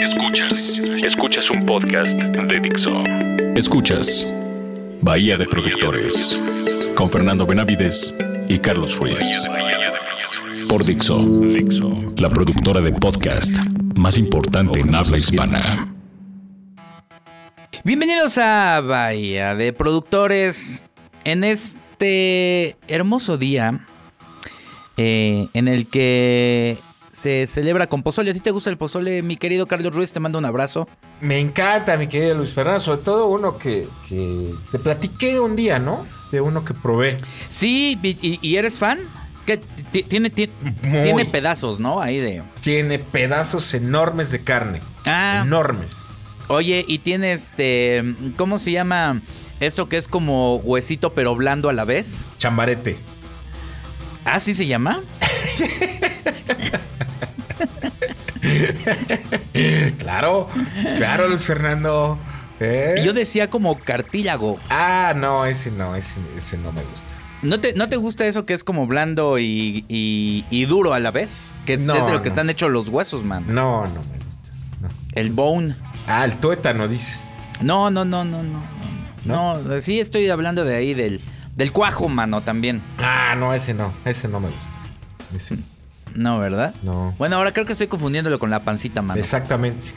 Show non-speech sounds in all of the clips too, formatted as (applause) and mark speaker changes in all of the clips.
Speaker 1: Escuchas. Escuchas un podcast de Dixo. Escuchas Bahía de Productores con Fernando Benavides y Carlos Ruiz. Por Dixo, la productora de podcast más importante en habla hispana.
Speaker 2: Bienvenidos a Bahía de Productores en este hermoso día eh, en el que se celebra con pozole. ¿A ti te gusta el pozole, mi querido Carlos Ruiz? Te mando un abrazo.
Speaker 3: Me encanta, mi querido Luis Fernando, sobre todo uno que, que te platiqué un día, ¿no? De uno que probé.
Speaker 2: Sí, y, y eres fan. Que tiene, tiene, tiene pedazos, ¿no? Ahí de.
Speaker 3: Tiene pedazos enormes de carne.
Speaker 2: Ah.
Speaker 3: Enormes.
Speaker 2: Oye, y tiene este. ¿Cómo se llama? Esto que es como huesito pero blando a la vez.
Speaker 3: Chambarete.
Speaker 2: ¿Ah, sí se llama? (laughs) (laughs)
Speaker 3: claro, claro, Luis Fernando. ¿Eh?
Speaker 2: Yo decía como cartílago.
Speaker 3: Ah, no, ese no, ese, ese no me gusta.
Speaker 2: ¿No te, ¿No te gusta eso que es como blando y, y, y duro a la vez? Que es,
Speaker 3: No,
Speaker 2: es de lo que
Speaker 3: no.
Speaker 2: están hechos los huesos, man.
Speaker 3: No, no me gusta. no.
Speaker 2: El bone.
Speaker 3: Ah, el tuétano, dices.
Speaker 2: No, no, no, no, no. No, no sí estoy hablando de ahí del, del cuajo, mano, también.
Speaker 3: Ah, no, ese no, ese no me gusta. Ese-
Speaker 2: No, ¿verdad?
Speaker 3: No.
Speaker 2: Bueno, ahora creo que estoy confundiéndolo con la pancita, mano.
Speaker 3: Exactamente.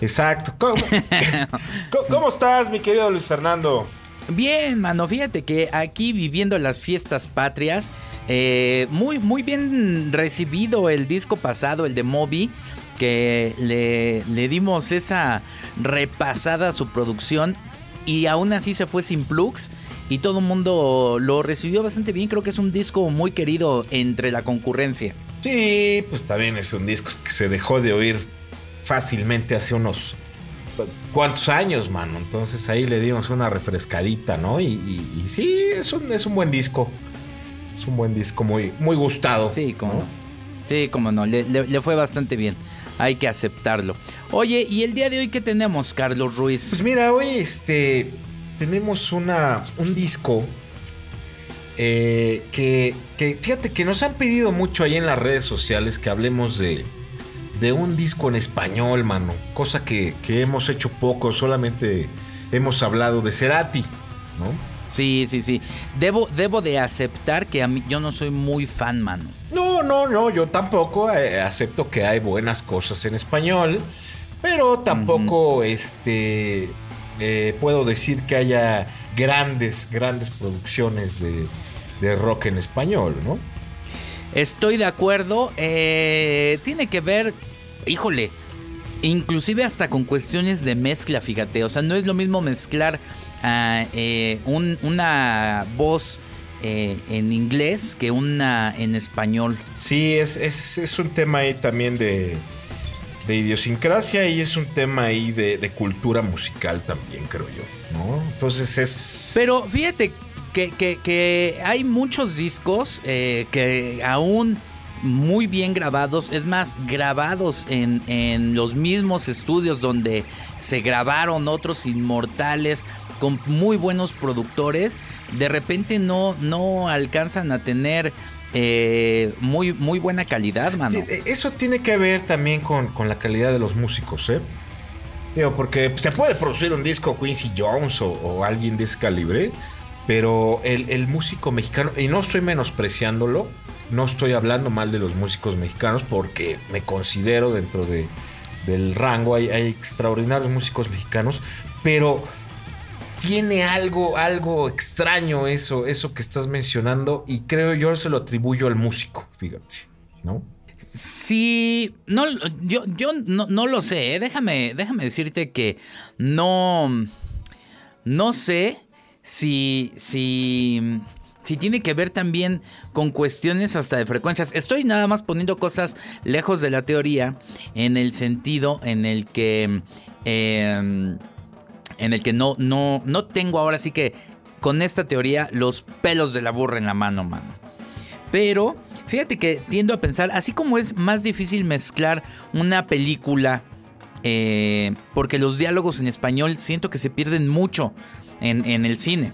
Speaker 3: Exacto. (laughs) (laughs) ¿Cómo, ¿Cómo- estás, mi querido Luis Fernando?
Speaker 2: Bien, mano, fíjate que aquí viviendo las fiestas patrias, eh, muy, muy bien recibido el disco pasado, el de Moby, que le, le dimos esa repasada a su producción y aún así se fue sin plugs y todo el mundo lo recibió bastante bien. Creo que es un disco muy querido entre la concurrencia.
Speaker 3: Sí, pues también es un disco que se dejó de oír fácilmente hace unos cuantos años, mano. Entonces ahí le dimos una refrescadita, ¿no? Y, y- y sí, es un, es un buen disco. Es un buen disco muy, muy gustado.
Speaker 2: Sí, como
Speaker 3: ¿no?
Speaker 2: no. Sí, como no, le, le- le fue bastante bien. Hay que aceptarlo. Oye, ¿y el día de hoy qué tenemos, Carlos Ruiz?
Speaker 3: Pues mira, hoy este tenemos una, un disco eh, que, que fíjate que nos han pedido mucho ahí en las redes sociales que hablemos de, de un disco en español, mano. Cosa que, que hemos hecho poco, solamente hemos hablado de Cerati, ¿no?
Speaker 2: Sí, sí, sí. Debo, debo de aceptar que a mí yo no soy muy fan, mano.
Speaker 3: No, no, no, yo tampoco eh, acepto que hay buenas cosas en español, pero tampoco este eh, puedo decir que haya grandes, grandes producciones de, de rock en español, ¿no?
Speaker 2: Estoy de acuerdo. eh, tiene que ver, híjole, inclusive hasta con cuestiones de mezcla, fíjate. O sea, no es lo mismo mezclar ah, eh, un- una voz eh, en inglés que una en español.
Speaker 3: Sí, es, es, es un tema ahí también de, de idiosincrasia y es un tema ahí de, cultura musical también, creo yo, ¿no? Entonces es...
Speaker 2: Pero fíjate que, que- que hay muchos discos eh, que aún muy bien grabados, es más, grabados en, en los mismos estudios donde se grabaron otros inmortales con muy buenos productores, de repente no, no alcanzan a tener eh, muy, muy buena calidad, mano.
Speaker 3: Eh, Eso tiene que ver también con, con la calidad de los músicos, ¿eh? Porque se puede producir un disco Quincy Jones o, o alguien de ese calibre, pero el, el músico mexicano, y no estoy menospreciándolo, no estoy hablando mal de los músicos mexicanos porque me considero dentro de, del rango, hay, hay extraordinarios músicos mexicanos, pero tiene algo, algo extraño eso, eso que estás mencionando, y creo yo se lo atribuyo al músico, fíjate, ¿no?
Speaker 2: Sí, no, yo, yo no, no lo sé, ¿eh? déjame, déjame decirte que no, no sé si, si, si tiene que ver también con cuestiones hasta de frecuencias. Estoy nada más poniendo cosas lejos de la teoría en el sentido en el que, eh, en el que no, no, no tengo ahora sí que con esta teoría los pelos de la burra en la mano, mano. Pero fíjate que tiendo a pensar, así como es más difícil mezclar una película, eh, porque los diálogos en español siento que se pierden mucho en, en el cine.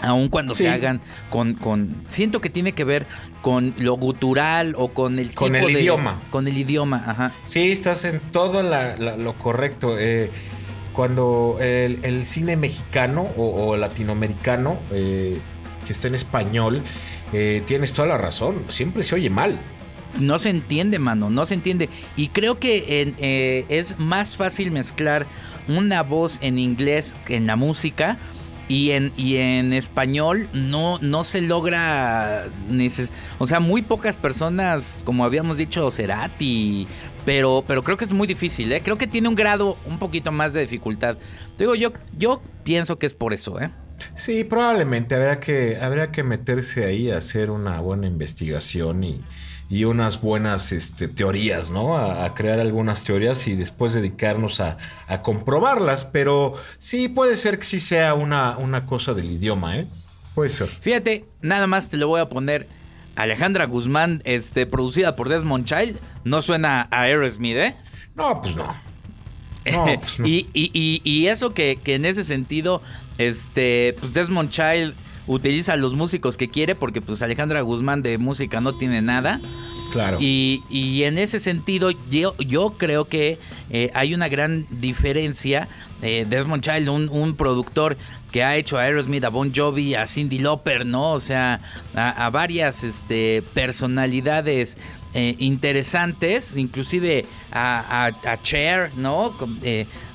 Speaker 2: Aun cuando se hagan con, con. Siento que tiene que ver con lo gutural o con el
Speaker 3: con el idioma.
Speaker 2: Con el idioma, ajá.
Speaker 3: Sí, estás en todo lo correcto. Eh, cuando el, cine mexicano o, latinoamericano eh, que está en español, eh, tienes toda la razón. Siempre se oye mal.
Speaker 2: No se entiende, mano, no se entiende. Y creo que es más fácil mezclar una voz en inglés en la música y en, y en español no, no se logra. O sea, muy pocas personas, como habíamos dicho, Cerati. Pero, pero creo que es muy difícil, ¿eh? Creo que tiene un grado un poquito más de dificultad. Digo, yo, yo pienso que es por eso, ¿eh?
Speaker 3: Sí, probablemente habrá que, habría que meterse ahí a hacer una buena investigación y, y unas buenas este, teorías, ¿no? A, crear algunas teorías y después dedicarnos a, comprobarlas. Pero sí puede ser que sí sea una, una cosa del idioma, ¿eh? Puede ser.
Speaker 2: Fíjate, nada más te lo voy a poner. Alejandra Guzmán, este, producida por Desmond Child, no suena a Aerosmith, ¿eh?
Speaker 3: No, pues no. (laughs)
Speaker 2: Pues y, y, y, eso que, que, en ese sentido, este, pues Desmond Child utiliza los músicos que quiere, porque pues Alejandra Guzmán de música no tiene nada.
Speaker 3: Claro.
Speaker 2: Y, y en ese sentido, yo, yo creo que eh, hay una gran diferencia. Eh, Desmond Child, un, productor que ha hecho a Aerosmith, a Bon Jovi, a Cindy Lauper, ¿no? O sea, a, varias este, personalidades eh, interesantes, inclusive a, a, Cher, ¿no?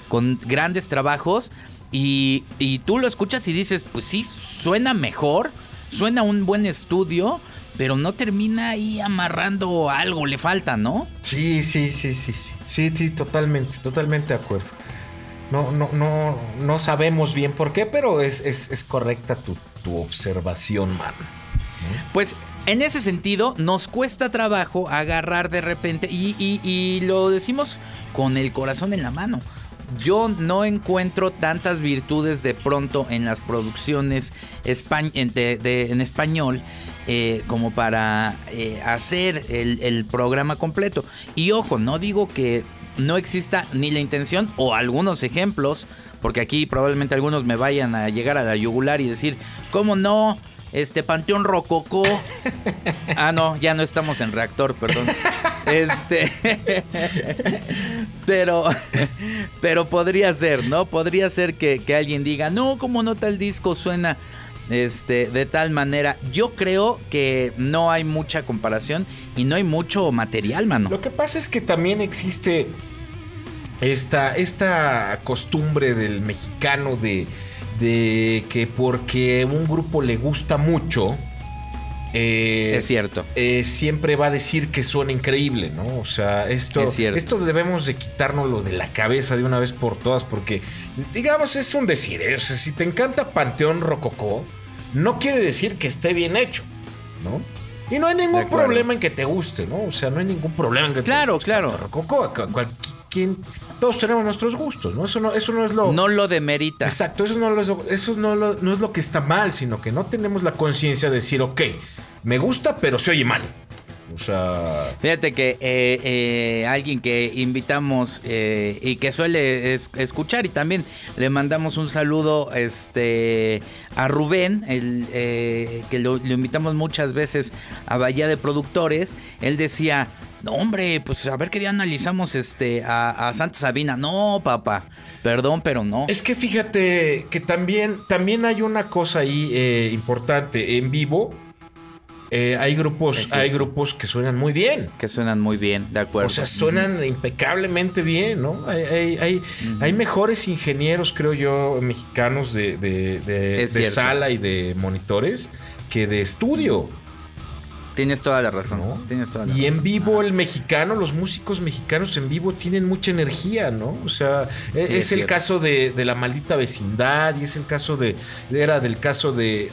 Speaker 2: con grandes trabajos. Y, tú lo escuchas y dices, pues sí, suena mejor, suena un buen estudio, pero no termina ahí amarrando algo, le falta, ¿no?
Speaker 3: Sí, sí, sí, sí, sí, sí, sí, totalmente, totalmente de acuerdo. No, no, no, no sabemos bien por qué, pero es, es, correcta tu, observación, man.
Speaker 2: Pues en ese sentido, nos cuesta trabajo agarrar de repente, y, y lo decimos con el corazón en la mano yo no encuentro tantas virtudes de pronto en las producciones en español eh, como para eh, hacer el, programa completo. Y ojo, no digo que no exista ni la intención o algunos ejemplos, porque aquí probablemente algunos me vayan a llegar a la yugular y decir, ¿cómo no? Este Panteón Rococó. ah, no, ya no estamos en reactor, perdón. (laughs) Este. pero. Pero podría ser, ¿no? Podría ser que, alguien diga, no, como nota el disco suena. Este, de tal manera, yo creo que no hay mucha comparación y no hay mucho material, mano.
Speaker 3: Lo que pasa es que también existe esta, esta costumbre del mexicano de, de que porque un grupo le gusta mucho,
Speaker 2: eh, es cierto.
Speaker 3: Eh, siempre va a decir que suena increíble, ¿no? O sea, esto, esto debemos de quitárnoslo de la cabeza de una vez por todas, porque, digamos, es un decir, ¿eh? o sea, si te encanta Panteón Rococó, no quiere decir que esté bien hecho, ¿no? Y no hay ningún problema en que te guste, ¿no? O sea, no hay ningún problema en que
Speaker 2: claro, te
Speaker 3: Claro,
Speaker 2: claro.
Speaker 3: Rococó, todos tenemos nuestros gustos, ¿no? Eso no, eso no es lo.
Speaker 2: No lo demerita.
Speaker 3: Exacto, eso no, eso no, no es lo que está mal, sino que no tenemos la conciencia de decir, ok, me gusta, pero se oye mal. O sea.
Speaker 2: Fíjate que eh, eh, alguien que invitamos eh, y que suele escuchar y también le mandamos un saludo este, a Rubén, el, que lo, invitamos muchas veces a Bahía de Productores. Él decía. No, hombre, pues a ver qué día analizamos este a, Santa Sabina. No, papá. Perdón, pero no.
Speaker 3: Es que fíjate que también, también hay una cosa ahí importante. En vivo, eh, hay grupos, hay grupos que suenan muy bien.
Speaker 2: Que suenan muy bien, de acuerdo. O
Speaker 3: sea, suenan impecablemente bien, ¿no? Hay, hay, mejores ingenieros, creo yo, mexicanos de, de, sala y de monitores que de estudio.
Speaker 2: Tienes toda la razón. Tienes toda
Speaker 3: y en vivo el mexicano, los músicos mexicanos en vivo tienen mucha energía, ¿no? O sea, e, es, el caso de, la maldita vecindad y es el caso de, era del caso de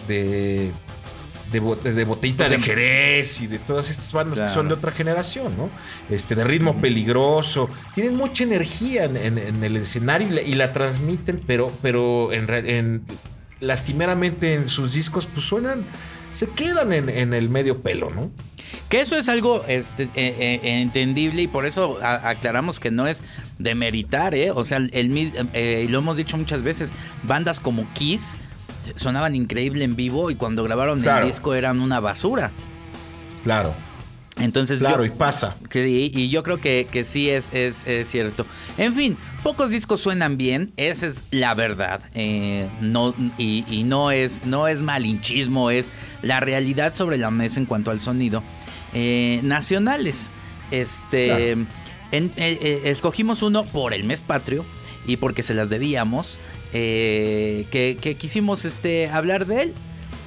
Speaker 3: de, de, Botellita de Jerez y de todas estas bandas que son de otra generación, ¿no? Este, de ritmo peligroso. Tienen mucha energía en, el escenario y la, transmiten, pero, pero en, lastimeramente en sus discos, pues suenan, se quedan en, el medio pelo, ¿no?
Speaker 2: Que eso es algo este, eh, eh, entendible y por eso aclaramos que no es de meritar, ¿eh? O sea, el, eh, lo hemos dicho muchas veces, bandas como Kiss sonaban increíble en vivo y cuando grabaron el disco eran una basura.
Speaker 3: Claro.
Speaker 2: Entonces,
Speaker 3: claro, y pasa.
Speaker 2: y yo creo que, que sí es, es, cierto. En fin, pocos discos suenan bien, esa es la verdad. Eh, no, y, no, es, no es malinchismo, es la realidad sobre la mesa en cuanto al sonido. Eh, nacionales. Este. Eh, escogimos uno por el mes patrio y porque se las debíamos. que, que, quisimos este, hablar de él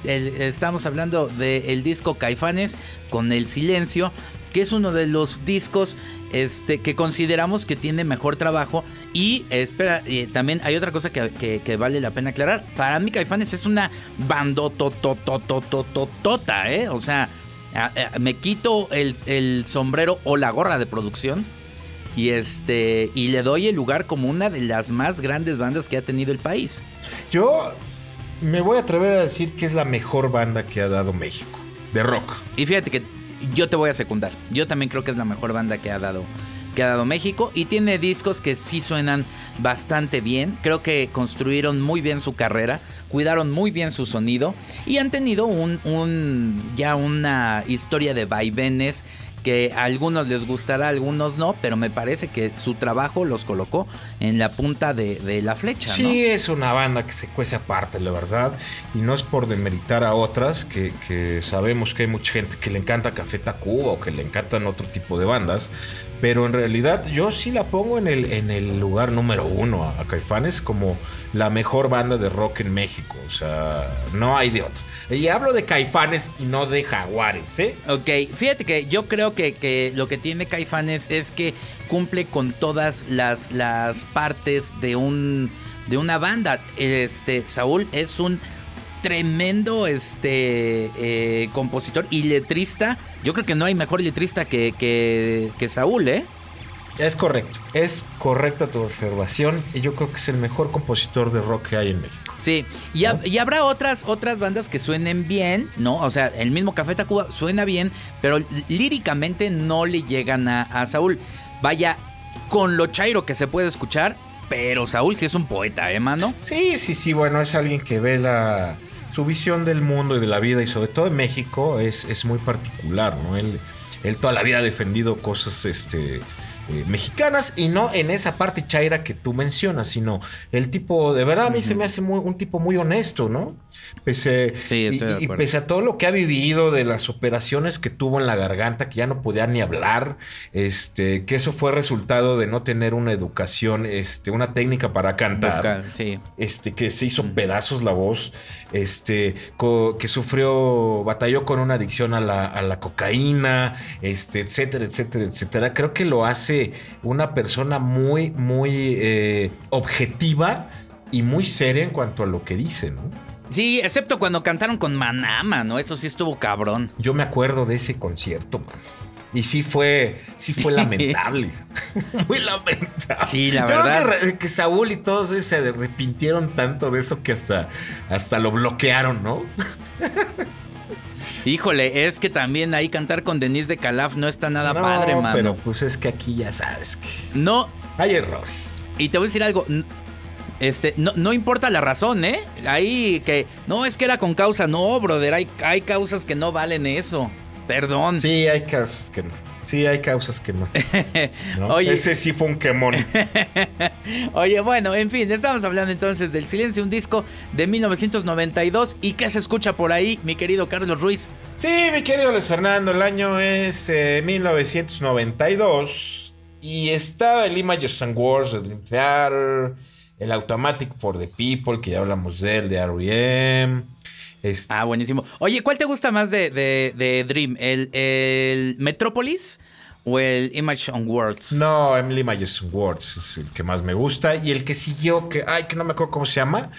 Speaker 2: estamos hablando del disco Caifanes con El Silencio, que es uno de los discos este, que consideramos que tiene mejor trabajo. Y espera, también hay otra cosa que, vale la pena aclarar. Para mí Caifanes es una bandotototototota, ¿eh? O sea, me quito el, el sombrero o la gorra de producción y este y le doy el lugar como una de las más grandes bandas que ha tenido el país.
Speaker 3: Yo me voy a atrever a decir que es la mejor banda que ha dado México, de rock.
Speaker 2: Y fíjate que yo te voy a secundar. Yo también creo que es la mejor banda que ha dado que ha dado México y tiene discos que sí suenan bastante bien. Creo que construyeron muy bien su carrera, cuidaron muy bien su sonido y han tenido un, un ya una historia de vaivenes que a algunos les gustará, a algunos no, pero me parece que su trabajo los colocó en la punta de, la flecha.
Speaker 3: Sí, es una banda que se cuece aparte, la verdad, y no es por demeritar a otras, que, sabemos que hay mucha gente que le encanta Café Tacuba o que le encantan otro tipo de bandas, pero en realidad yo sí la pongo en el, en el lugar número uno a, Caifanes como la mejor banda de rock en México, o sea, no hay de otro. Y hablo de caifanes y no de jaguares, ¿eh?
Speaker 2: Ok, fíjate que yo creo que, lo que tiene caifanes es que cumple con todas las, las partes de, un, de una banda. Este, Saúl es un tremendo este, eh, compositor y letrista. Yo creo que no hay mejor letrista que, que, que Saúl, ¿eh?
Speaker 3: Es correcto, es correcta tu observación y yo creo que es el mejor compositor de rock que hay en México.
Speaker 2: Sí, y, habrá otras, otras bandas que suenen bien, ¿no? O sea, el mismo Café Tacuba suena bien, pero líricamente no le llegan a, Saúl. Vaya, con lo chairo que se puede escuchar, pero Saúl sí es un poeta, ¿eh, mano?
Speaker 3: Sí, sí, sí, bueno, es alguien que ve la, su visión del mundo y de la vida y sobre todo en México es, es muy particular, ¿no? Él, él toda la vida ha defendido cosas, este eh, mexicanas y no en esa parte chaira que tú mencionas, sino el tipo, de verdad a mí se me hace un tipo muy honesto, ¿no? Pese, y, pese a todo lo que ha vivido de las operaciones que tuvo en la garganta, que ya no podía ni hablar, este, que eso fue resultado de no tener una educación, este, una técnica para cantar, este, que se hizo pedazos la voz, este, que sufrió, batalló con una adicción a la, a la cocaína, este, etcétera, etcétera, etcétera. Creo que lo hace una persona muy, muy eh, objetiva y muy seria en cuanto a lo que dice, ¿no?
Speaker 2: Sí, excepto cuando cantaron con Manama, ¿no? Eso sí estuvo cabrón.
Speaker 3: Yo me acuerdo de ese concierto, man. Y sí fue, sí fue (laughs) lamentable. (laughs) Muy lamentable.
Speaker 2: Sí, la verdad.
Speaker 3: Que, que, Saúl y todos se arrepintieron tanto de eso que hasta, hasta lo bloquearon, ¿no? (laughs)
Speaker 2: Híjole, es que también ahí cantar con Denise de Calaf no está nada padre, mano.
Speaker 3: Pero pues es que aquí ya sabes que.
Speaker 2: No.
Speaker 3: Hay errores.
Speaker 2: Y te voy a decir algo. Este, no, no, importa la razón, ¿eh? Ahí que. No, es que era con causa. No, brother. Hay, hay causas que no valen eso. Perdón.
Speaker 3: Sí, hay causas que no. Sí, hay causas que (laughs) no. Oye, Ese sí fue un quemón. (laughs)
Speaker 2: Oye, bueno, en fin, estamos hablando entonces del Silencio, un disco de 1992. ¿Y qué se escucha por ahí, mi querido Carlos Ruiz?
Speaker 3: Sí, mi querido Luis Fernando, el año es 1992. Eh, y estaba el Images and Wars de Dream Theater, el Automatic for the People, que ya hablamos de él, de R.E.M.
Speaker 2: Ah, buenísimo. Oye, ¿cuál te gusta más de, Dream? ¿El, ¿El, Metropolis o el Image on Words?
Speaker 3: No, el Images on Words es el que más me gusta. Y el que siguió, que, ay, que no me acuerdo cómo se llama.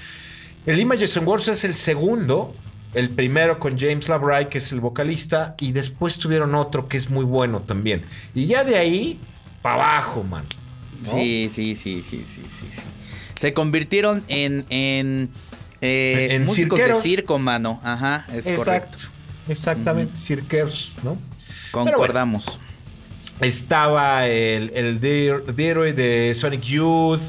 Speaker 3: El Images on Words es el segundo. El primero con James Labrie, que es el vocalista. Y después tuvieron otro que es muy bueno también. Y ya de ahí, para abajo, man.
Speaker 2: Sí, sí, sí, sí, sí, sí, sí. Se convirtieron en, en eh, en músicos de circo, mano. Ajá, es Exacto.
Speaker 3: Exactamente, cirqueros, ¿no?
Speaker 2: Concordamos.
Speaker 3: estaba el, el de Sonic Youth.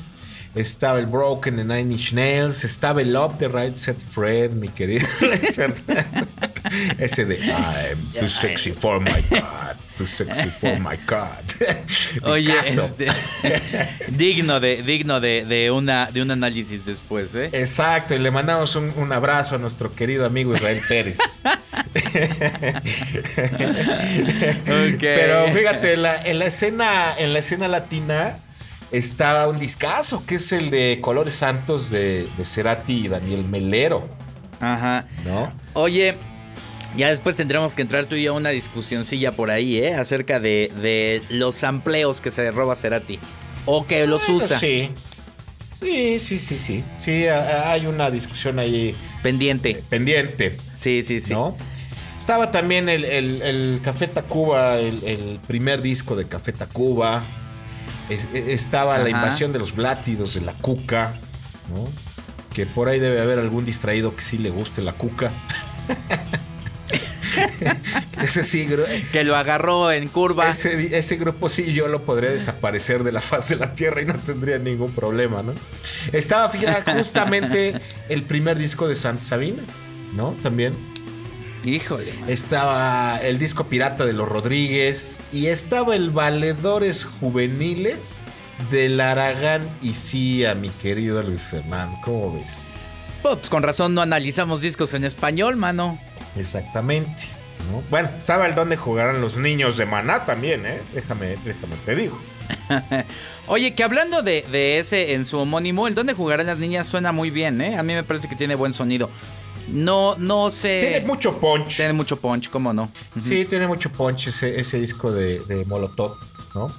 Speaker 3: estaba el Broken de Nine Inch Nails, estaba el Up the Right Set Fred, mi querido. (laughs) Ese de I'm too sexy for my God, too sexy for my God. (laughs)
Speaker 2: Oye, este, (laughs) digno de digno de, de, una de un análisis después, ¿eh?
Speaker 3: Exacto, y le mandamos un, un abrazo a nuestro querido amigo Israel Pérez. (laughs) Pero fíjate, en la, en la escena en la escena latina estaba un discazo que es el de Colores Santos de, de Cerati y Daniel Melero.
Speaker 2: Ajá. ¿No? Oye, ya después tendremos que entrar tú y yo a una discusioncilla por ahí, ¿eh? Acerca de, de los amplios que se roba Cerati. O que los usa.
Speaker 3: Sí. Sí, sí, sí, sí. Sí, hay una discusión ahí.
Speaker 2: Pendiente.
Speaker 3: Eh, pendiente.
Speaker 2: Sí, sí, sí.
Speaker 3: ¿no? Estaba también el, el, Café Tacuba, el, el, primer disco de Café Tacuba. E, estaba la invasión de los blátidos de la cuca, ¿no? Que por ahí debe haber algún distraído que sí le guste la cuca. (laughs) (laughs)
Speaker 2: ese sí, que lo agarró en curva.
Speaker 3: Ese, grupo sí, yo lo podría desaparecer de la faz de la tierra y no tendría ningún problema, ¿no? Estaba, fíjate, justamente el primer disco de Santa Sabina, ¿no? También.
Speaker 2: Híjole.
Speaker 3: Estaba el disco pirata de los Rodríguez y estaba el Valedores Juveniles del Aragán y Cia, mi querido Luis Fernando. ¿Cómo ves?
Speaker 2: Pues con razón no analizamos discos en español, mano.
Speaker 3: Exactamente. Bueno, estaba el donde jugaran los niños de Maná también, ¿eh? Déjame, déjame te digo. (laughs)
Speaker 2: Oye, que hablando de, ese en su homónimo, el donde jugarán las niñas suena muy bien, ¿eh? A mí me parece que tiene buen sonido. No, no sé.
Speaker 3: Tiene mucho punch.
Speaker 2: Tiene mucho punch, ¿cómo no?
Speaker 3: Sí, tiene mucho punch ese, ese disco de, de, Molotov, ¿no?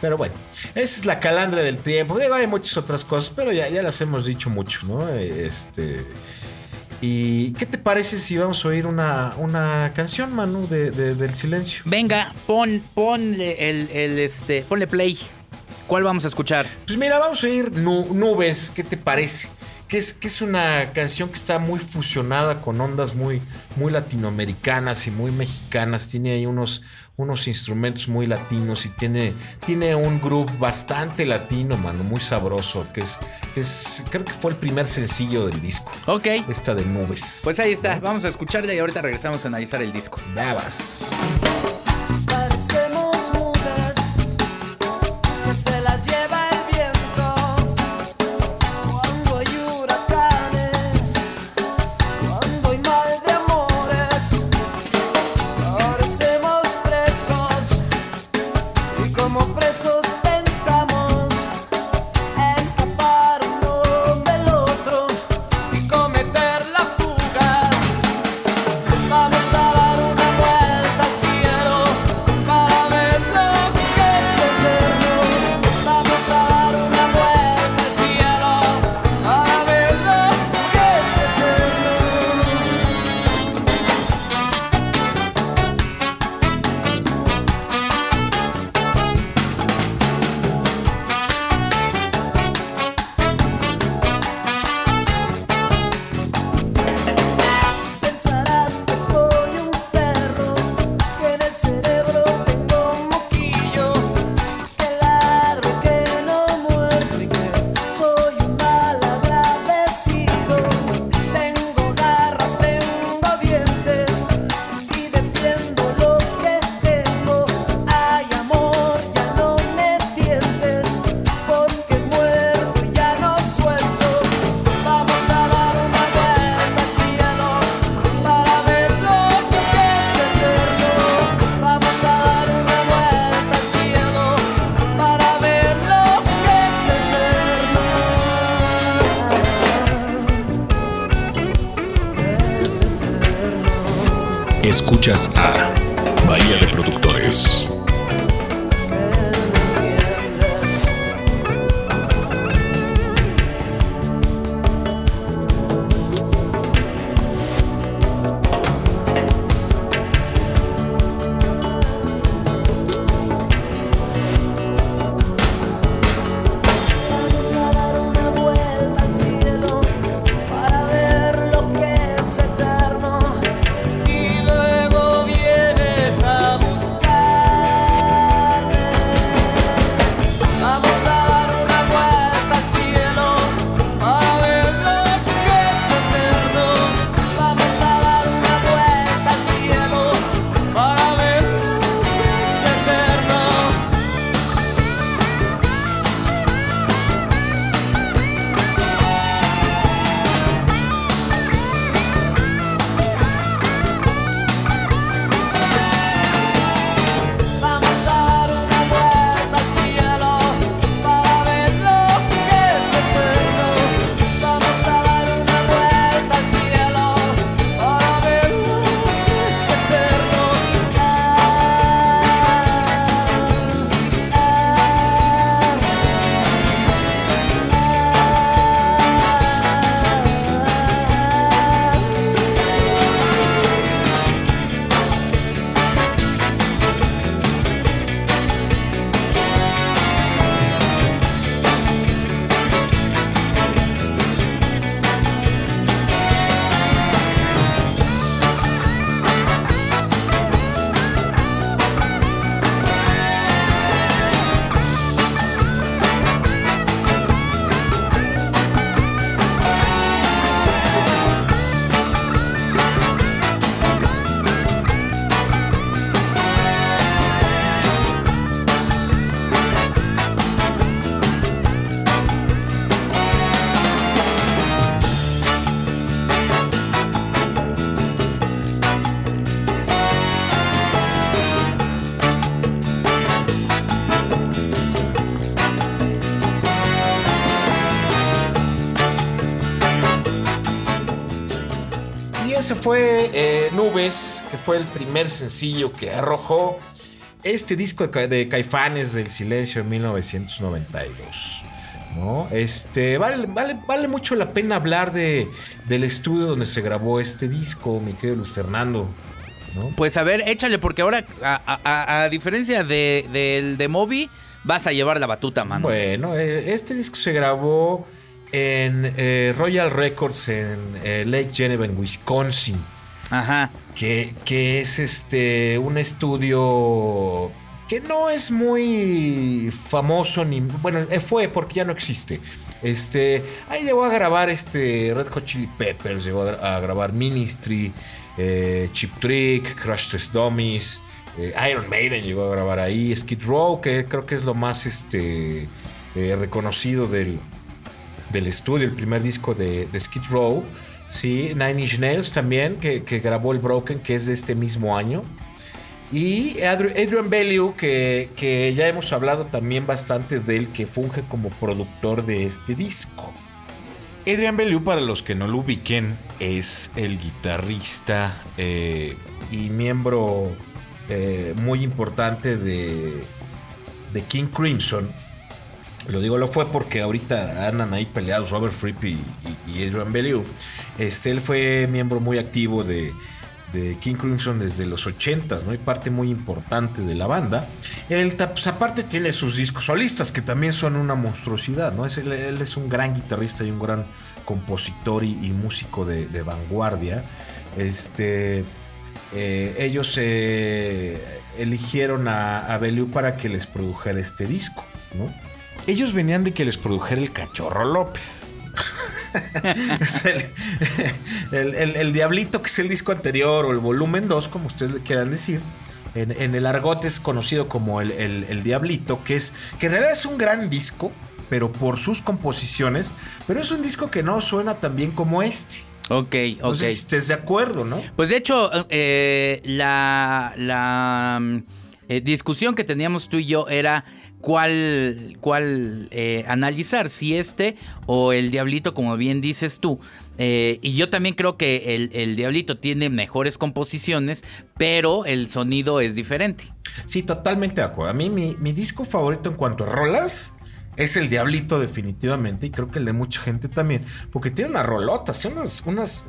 Speaker 3: Pero bueno, esa es la calandra del tiempo. Digo, hay muchas otras cosas, pero ya, ya las hemos dicho mucho, ¿no? Este. ¿Y qué te parece si vamos a oír una, una canción, Manu, de, del silencio?
Speaker 2: Venga, pon, ponle el, el, este, ponle play. ¿Cuál vamos a escuchar?
Speaker 3: Pues mira, vamos a oír Nubes, ¿qué te parece? Que es, que es una canción que está muy fusionada con ondas muy, muy latinoamericanas y muy mexicanas. Tiene ahí unos, unos instrumentos muy latinos y tiene, tiene un groove bastante latino, mano, muy sabroso, que es, es, creo que fue el primer sencillo del disco.
Speaker 2: Ok.
Speaker 3: Esta de nubes.
Speaker 2: Pues ahí está, vamos a escucharla y ahorita regresamos a analizar el disco.
Speaker 3: Babas.
Speaker 1: A Bahía de Productores.
Speaker 3: Nubes, que fue el primer sencillo que arrojó este disco de, Caifanes del Silencio en 1992. ¿no? Este, vale, vale, vale mucho la pena hablar de, del estudio donde se grabó este disco, mi querido Luis Fernando.
Speaker 2: Pues a ver, échale, porque ahora, a, diferencia del de, de Moby, vas a llevar la batuta, mano.
Speaker 3: Bueno, eh, este disco se grabó en eh, Royal Records en eh, Lake Geneva, en Wisconsin.
Speaker 2: Ajá.
Speaker 3: Que, que es este un estudio que no es muy famoso ni bueno fue porque ya no existe este ahí llegó a grabar este Red Hot Chili Peppers llegó a, grabar Ministry Chip Trick Crash Test Dummies Iron Maiden llegó a grabar ahí Skid Row que creo que es lo más este reconocido del del estudio, el primer disco de, Skid Row. Sí, Nine Inch Nails también, que, grabó el Broken, que es de este mismo año. Y Adrian Bellew, que, que, ya hemos hablado también bastante de él, que funge como productor de este disco. Adrian Bellew, para los que no lo ubiquen, es el guitarrista eh, y miembro eh, muy importante de, de King Crimson lo digo, lo fue porque ahorita andan ahí peleados Robert Fripp y, Adrian Bellew. Este, él fue miembro muy activo de, King Crimson desde los 80s, ¿no? Y parte muy importante de la banda. Él, pues, aparte, tiene sus discos solistas, que también son una monstruosidad, ¿no? Es, él, es un gran guitarrista y un gran compositor y, músico de, vanguardia. Este. Eh, ellos eh, eligieron a, a Bellew para que les produjera este disco, ¿no? Ellos venían de que les produjera el cachorro López. (laughs) el, Diablito, que es el disco anterior, o el volumen 2, como ustedes le quieran decir. En, el argot es conocido como el, Diablito, que es. que en realidad es un gran disco, pero por sus composiciones. Pero es un disco que no suena tan bien como este.
Speaker 2: Ok, ok.
Speaker 3: Si estés de acuerdo, ¿no?
Speaker 2: Pues de hecho, eh, la, la eh, discusión que teníamos tú y yo era cuál, cuál eh, analizar, si este o el Diablito, como bien dices tú. Eh, y yo también creo que el, Diablito tiene mejores composiciones, pero el sonido es diferente.
Speaker 3: Sí, totalmente de acuerdo. A mí mi, disco favorito en cuanto a rolas es el Diablito definitivamente y creo que el de mucha gente también, porque tiene una rolota, unas, unas,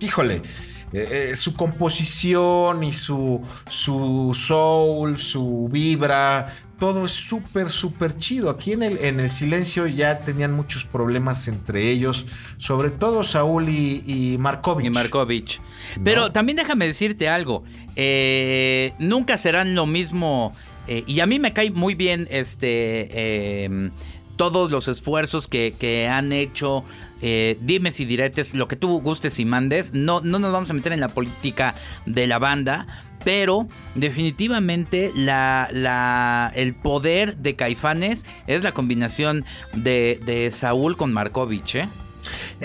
Speaker 3: híjole, eh, su composición y su, su soul, su vibra, todo es súper, súper chido. Aquí en el, en el silencio ya tenían muchos problemas entre ellos, sobre todo Saúl y, y Markovich.
Speaker 2: Y Markovich. Pero también déjame decirte algo, eh, nunca serán lo mismo, eh, y a mí me cae muy bien este... Em, todos los esfuerzos que, han hecho, eh, dimes y lo que tú gustes y mandes. No, no nos vamos a meter en la política de la banda, pero definitivamente el poder de Caifanes es la combinación de, Saúl con Markovich, ¿eh?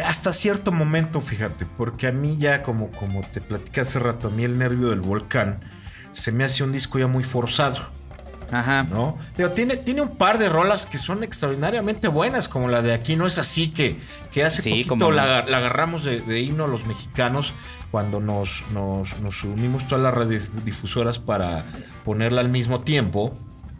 Speaker 3: Hasta cierto momento, fíjate, porque a mí ya, como, como te platicé hace rato, a mí el nervio del volcán se me hace un disco ya muy forzado.
Speaker 2: Ajá.
Speaker 3: ¿No? Pero tiene, tiene un par de rolas que son extraordinariamente buenas, como la de aquí no es así, que, que hace poquito la, agarramos de, de, himno los mexicanos cuando nos, nos, nos unimos todas las radiodifusoras para ponerla al mismo tiempo.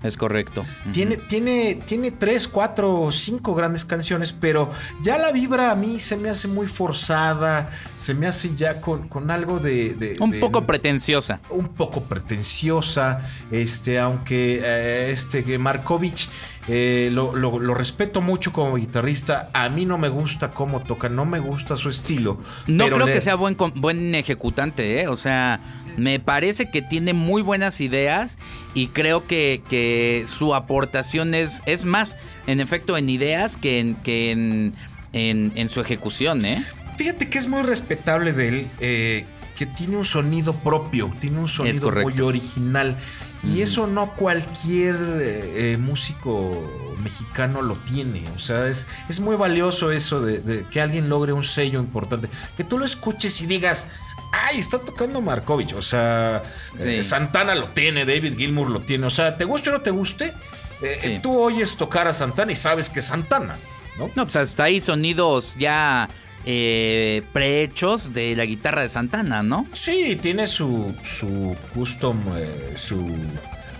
Speaker 2: Es correcto.
Speaker 3: Tiene, tiene, tiene tres, cuatro, cinco grandes canciones, pero ya la vibra a mí se me hace muy forzada, se me hace ya con, con algo de,
Speaker 2: Un poco pretenciosa.
Speaker 3: Un poco pretenciosa, este, aunque eh, este Markovich eh, lo, respeto mucho como guitarrista. A mí no me gusta cómo toca, no me gusta su estilo.
Speaker 2: No creo que sea buen, buen ejecutante, ¿eh? O sea, me parece que tiene muy buenas ideas y creo que, que su aportación es, es más, en efecto, en ideas que en, que en, en, su ejecución, ¿eh?
Speaker 3: Fíjate que es muy respetable de él, eh, que tiene un sonido propio, tiene un sonido muy original. Y eso no cualquier eh, músico mexicano lo tiene. O sea, es, es muy valioso eso de, que alguien logre un sello importante. Que tú lo escuches y digas, ay, está tocando Markovich. O sea, eh, Santana lo tiene, David Gilmour lo tiene. O sea, te guste o no te guste, eh, tú oyes tocar a Santana y sabes que es Santana, ¿no?
Speaker 2: No, pues hasta ahí sonidos ya eh, prehechos de la guitarra de Santana, ¿no?
Speaker 3: Sí, tiene su, su custom, eh, su,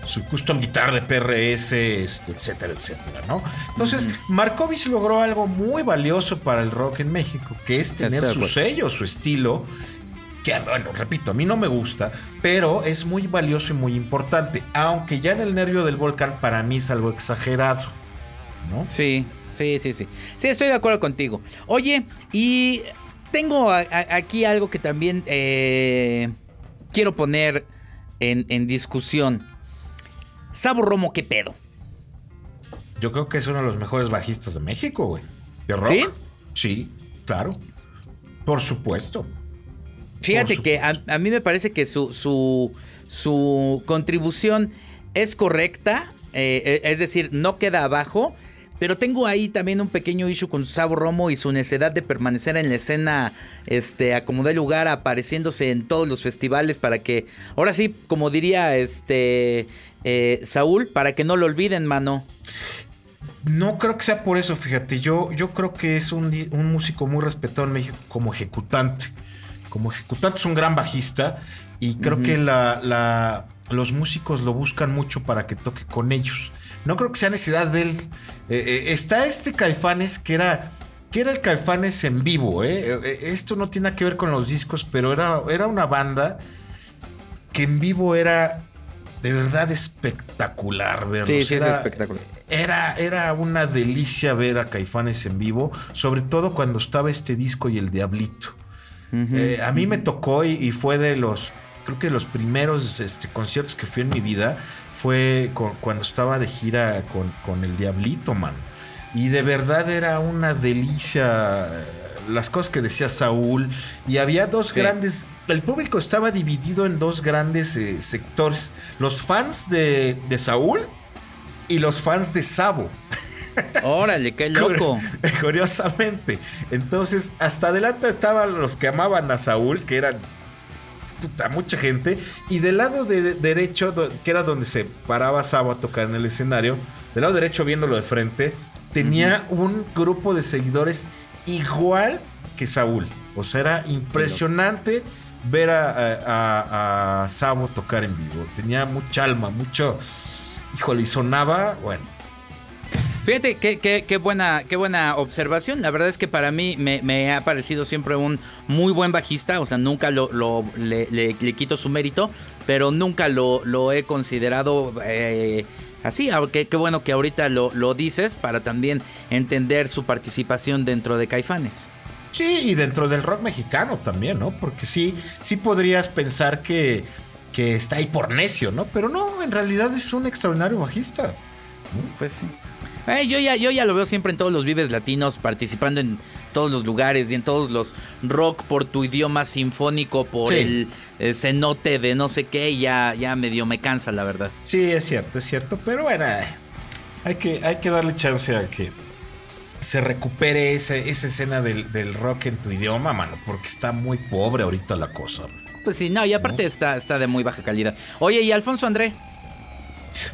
Speaker 3: su custom guitar de PRS, este, etcétera, etcétera, ¿no? Entonces, Markovich logró algo muy valioso para el rock en México, que es tener su sello, su estilo, que, bueno, repito, a mí no me gusta, pero es muy valioso y muy importante, aunque ya en el nervio del volcán para mí es algo exagerado, ¿no?
Speaker 2: Sí, Sí, sí, sí. Sí, estoy de acuerdo contigo. Oye, y tengo aquí algo que también eh, quiero poner en, discusión. Sabo Romo, ¿qué pedo?
Speaker 3: Yo creo que es uno de los mejores bajistas de México, güey. ¿De rock? ¿Sí? Sí, claro. Por supuesto.
Speaker 2: Fíjate que a, mí me parece que su, su, contribución es correcta. Eh, es decir, no queda abajo. Pero tengo ahí también un pequeño issue con Sabo Romo y su necesidad de permanecer en la escena, este, a como de lugar, apareciéndose en todos los festivales para que, ahora sí, como diría este eh, Saúl, para que no lo olviden, mano.
Speaker 3: No creo que sea por eso, fíjate. Yo, yo creo que es un, músico muy respetado en México como ejecutante. Como ejecutante es un gran bajista y creo que la, los músicos lo buscan mucho para que toque con ellos. No creo que sea necesidad de él. Eh, eh, está este Caifanes que era, que era el Caifanes en vivo. Eh. Esto no tiene que ver con los discos, pero era, era una banda que en vivo era de verdad espectacular verlos.
Speaker 2: Sí, sí, es espectacular.
Speaker 3: Era, era una delicia ver a Caifanes en vivo, sobre todo cuando estaba este disco y el Diablito. A mí me tocó y, fue de los, creo que los primeros este, conciertos que fui en mi vida fue cuando estaba de gira con, el Diablito, man. Y de verdad era una delicia eh, las cosas que decía Saúl. Y había dos grandes. El público estaba dividido en dos grandes eh, sectores: los fans de, Saúl y los fans de Sabo. (laughs)
Speaker 2: Órale, qué loco. (laughs)
Speaker 3: Curiosamente. Entonces, hasta adelante estaban los que amaban a Saúl, que eran mucha gente. Y del lado derecho, que era donde se paraba Sabo a tocar en el escenario, del lado derecho, viéndolo de frente, tenía un grupo de seguidores igual que Saúl. O sea, era impresionante ver a, a, Sabo tocar en vivo. Tenía mucha alma, mucho. Híjole, y sonaba, bueno,
Speaker 2: Fíjate qué, buena, qué buena observación. La verdad es que para mí me, ha parecido siempre un muy buen bajista. O sea, nunca lo, le, quito su mérito, pero nunca lo, he considerado eh, así. Qué, qué bueno que ahorita lo, lo dices para también entender su participación dentro de Caifanes.
Speaker 3: Sí, y dentro del rock mexicano también, ¿no? Porque sí, sí podrías pensar que, que está ahí por necio, ¿no? Pero no, en realidad es un extraordinario bajista.
Speaker 2: Pues sí. Eh, yo, ya, yo ya lo veo siempre en todos los Vives Latinos, participando en todos los lugares y en todos los rock por tu idioma sinfónico, por el, cenote de no sé qué, ya, ya medio me cansa, la verdad.
Speaker 3: Sí, es cierto, es cierto, pero bueno, hay que, hay que darle chance a que se recupere esa, esa escena del, rock en tu idioma, mano, porque está muy pobre ahorita la cosa.
Speaker 2: Pues sí, no, y aparte Está, está de muy baja calidad. Oye, ¿y Alfonso André?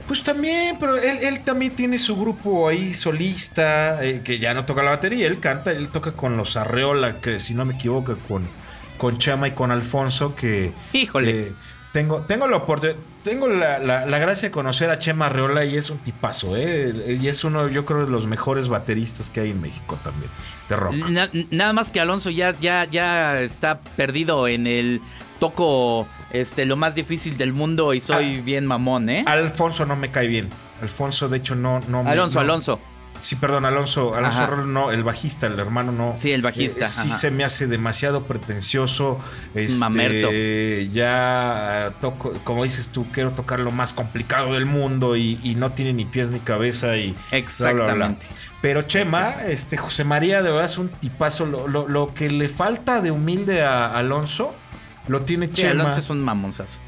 Speaker 3: Pues también, pero él, también tiene su grupo ahí solista, eh, que ya no toca la batería, él canta, él toca con los Arreola, que si no me equivoco, con, con Chama y con Alfonso, que...
Speaker 2: Híjole.
Speaker 3: tengo, tengo, la, tengo la, gracia de conocer a Chema Arreola y es un tipazo, ¿eh? Y es uno, yo creo, de los mejores bateristas que hay en México también, de rock.
Speaker 2: nada más que Alonso ya, ya, ya está perdido en el toco este, lo más difícil del mundo y soy ah. bien mamón, ¿eh?
Speaker 3: Alfonso no me cae bien. Alfonso, de hecho, no, no
Speaker 2: Alonso, Alonso.
Speaker 3: Sí, perdón, Alonso, Alonso no, el bajista, el hermano no.
Speaker 2: Sí, el bajista.
Speaker 3: Eh, sí se me hace demasiado pretencioso. Es este,
Speaker 2: mamerto.
Speaker 3: Ya toco, como dices tú, quiero tocar lo más complicado del mundo y, no tiene ni pies ni cabeza y.
Speaker 2: Exactamente.
Speaker 3: Pero Chema, este José María, de verdad es un tipazo. Lo, que le falta de humilde a Alonso lo tiene Chema.
Speaker 2: Alonso es un mamonzazo.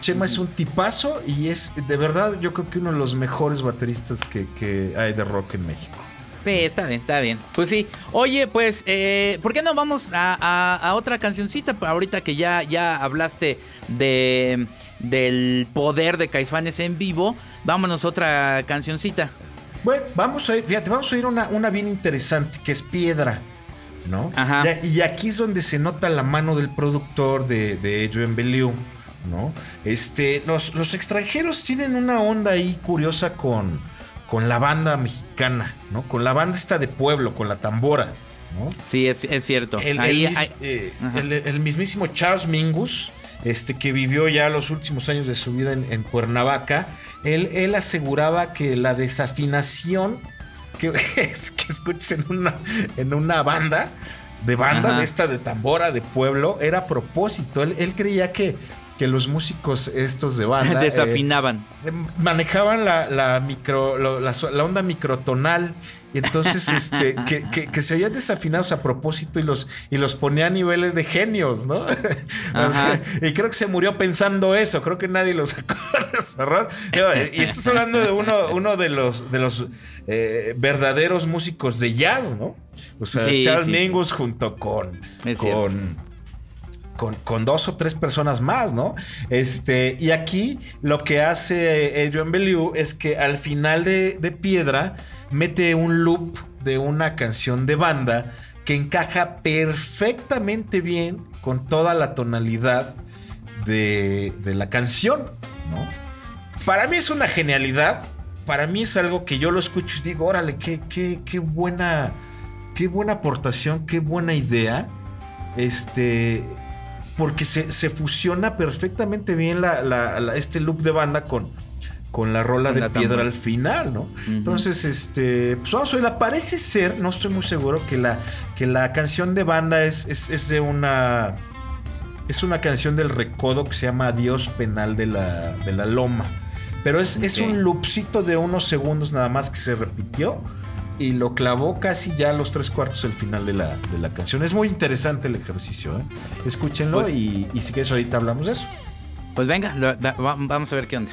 Speaker 3: Chema es un tipazo y es de verdad yo creo que uno de los mejores bateristas que, hay de rock en México.
Speaker 2: Sí, está bien, está bien. Pues sí. Oye, pues, eh, ¿por qué no vamos a, otra cancioncita? Ahorita que ya, ya hablaste de, del poder de Caifanes en vivo, vámonos a otra cancioncita.
Speaker 3: Bueno, vamos a ir, fíjate, vamos a ir una, una bien interesante, que es Piedra ¿no? Y, aquí es donde se nota la mano del productor de, de Adrian Bellew, ¿no? Este, los, los extranjeros tienen una onda ahí curiosa con, con la banda mexicana, ¿no? Con la banda esta de pueblo, con la tambora, ¿no?
Speaker 2: Sí, es, cierto.
Speaker 3: El, eh, el, mismísimo Charles Mingus, este, que vivió ya los últimos años de su vida en, Cuernavaca, él, él, aseguraba que la desafinación que, que escuches en una, en una banda, de banda, de esta de tambora, de pueblo, era a propósito. Él, creía que, que los músicos estos de banda... (laughs)
Speaker 2: Desafinaban.
Speaker 3: Eh, manejaban la, micro, la, la, onda microtonal entonces, este, que, se habían desafinados a propósito y los, y los ponía a niveles de genios, ¿no? (laughs) y creo que se murió pensando eso. Creo que nadie lo sacó (laughs) de. Y estás hablando de uno, uno de los, de los eh, verdaderos músicos de jazz, ¿no? O sea, Charles Mingus junto con, con, con, dos o tres personas más, ¿no? Este, y aquí lo que hace Adrian Bellew es que al final de, de Piedra mete un loop de una canción de banda que encaja perfectamente bien con toda la tonalidad de, la canción, ¿no? Para mí es una genialidad, para mí es algo que yo lo escucho y digo, órale, qué, qué, qué buena, qué buena aportación, qué buena idea, este, porque se, fusiona perfectamente bien este loop de banda con, con la rola de piedra al final, ¿no? Entonces, este, pues vamos a oírla. Parece ser, no estoy muy seguro, que la, que la canción de banda es, es, de una. Es una canción del recodo que se llama Dios Penal de la, de la Loma. Pero es, es un loopcito de unos segundos nada más que se repitió y lo clavó casi ya a los tres cuartos del final de la, de la canción. Es muy interesante el ejercicio, ¿eh? Escúchenlo pues y, y si quieres ahorita hablamos de eso.
Speaker 2: Pues venga, vamos a ver qué onda.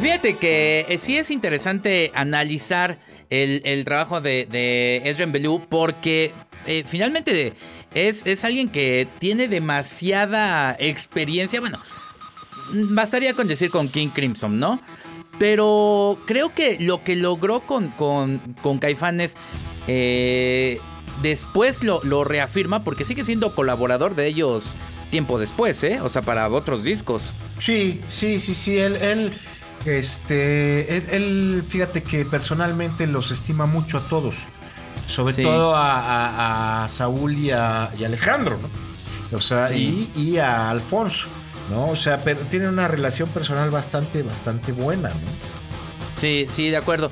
Speaker 2: Fíjate que eh, sí es interesante analizar el, el trabajo de, de Edren Bellew porque eh, finalmente es, es alguien que tiene demasiada experiencia. Bueno, bastaría con decir con King Crimson, ¿no? Pero creo que lo que logró con, con, con Caifanes eh, después lo, lo, reafirma porque sigue siendo colaborador de ellos tiempo después, ¿eh? O sea, para otros discos.
Speaker 3: Sí, sí, sí, sí. Él, él este, él, fíjate que personalmente los estima mucho a todos. Sobre todo a, Saúl y a, Alejandro, ¿no? O sea, y, y a Alfonso. ¿No? O sea, pero tiene una relación personal bastante, bastante buena, ¿no?
Speaker 2: Sí, sí, de acuerdo.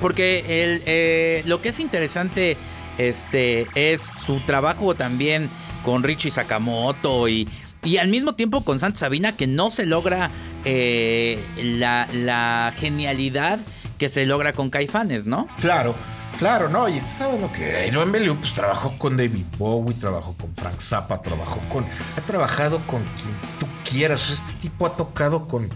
Speaker 2: porque el, eh, lo que es interesante este, es su trabajo también con Richie Sakamoto y, y al mismo tiempo con Santa Sabina que no se logra eh, la, la, genialidad que se logra con Caifanes, ¿no?
Speaker 3: Claro. Claro, no, y estás sabiendo que Joan Bellew pues trabajó con David Bowie, trabajó con Frank Zappa, trabajó con. Ha trabajado con quien tú quieras. Este tipo ha tocado con.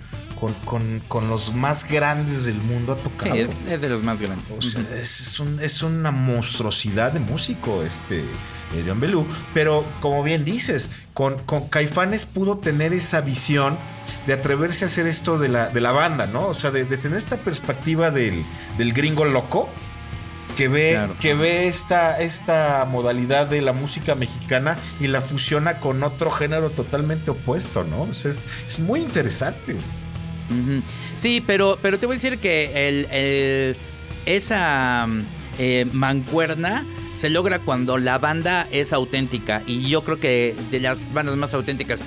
Speaker 3: Con, los más grandes del mundo ha tocado.
Speaker 2: Sí, es, de los más grandes.
Speaker 3: O sea, es, una monstruosidad de músico, este Joan Bellew. Pero como bien dices, con, con Caifanes pudo tener esa visión de atreverse a hacer esto de la, de la banda, ¿no? O sea, de, tener esta perspectiva del, del gringo loco que ve, que ve esta, esta modalidad de la música mexicana y la fusiona con otro género totalmente opuesto, ¿no? es, muy interesante.
Speaker 2: Sí, pero, pero te voy a decir que el, esa eh, mancuerna se logra cuando la banda es auténtica. Y yo creo que de las bandas más auténticas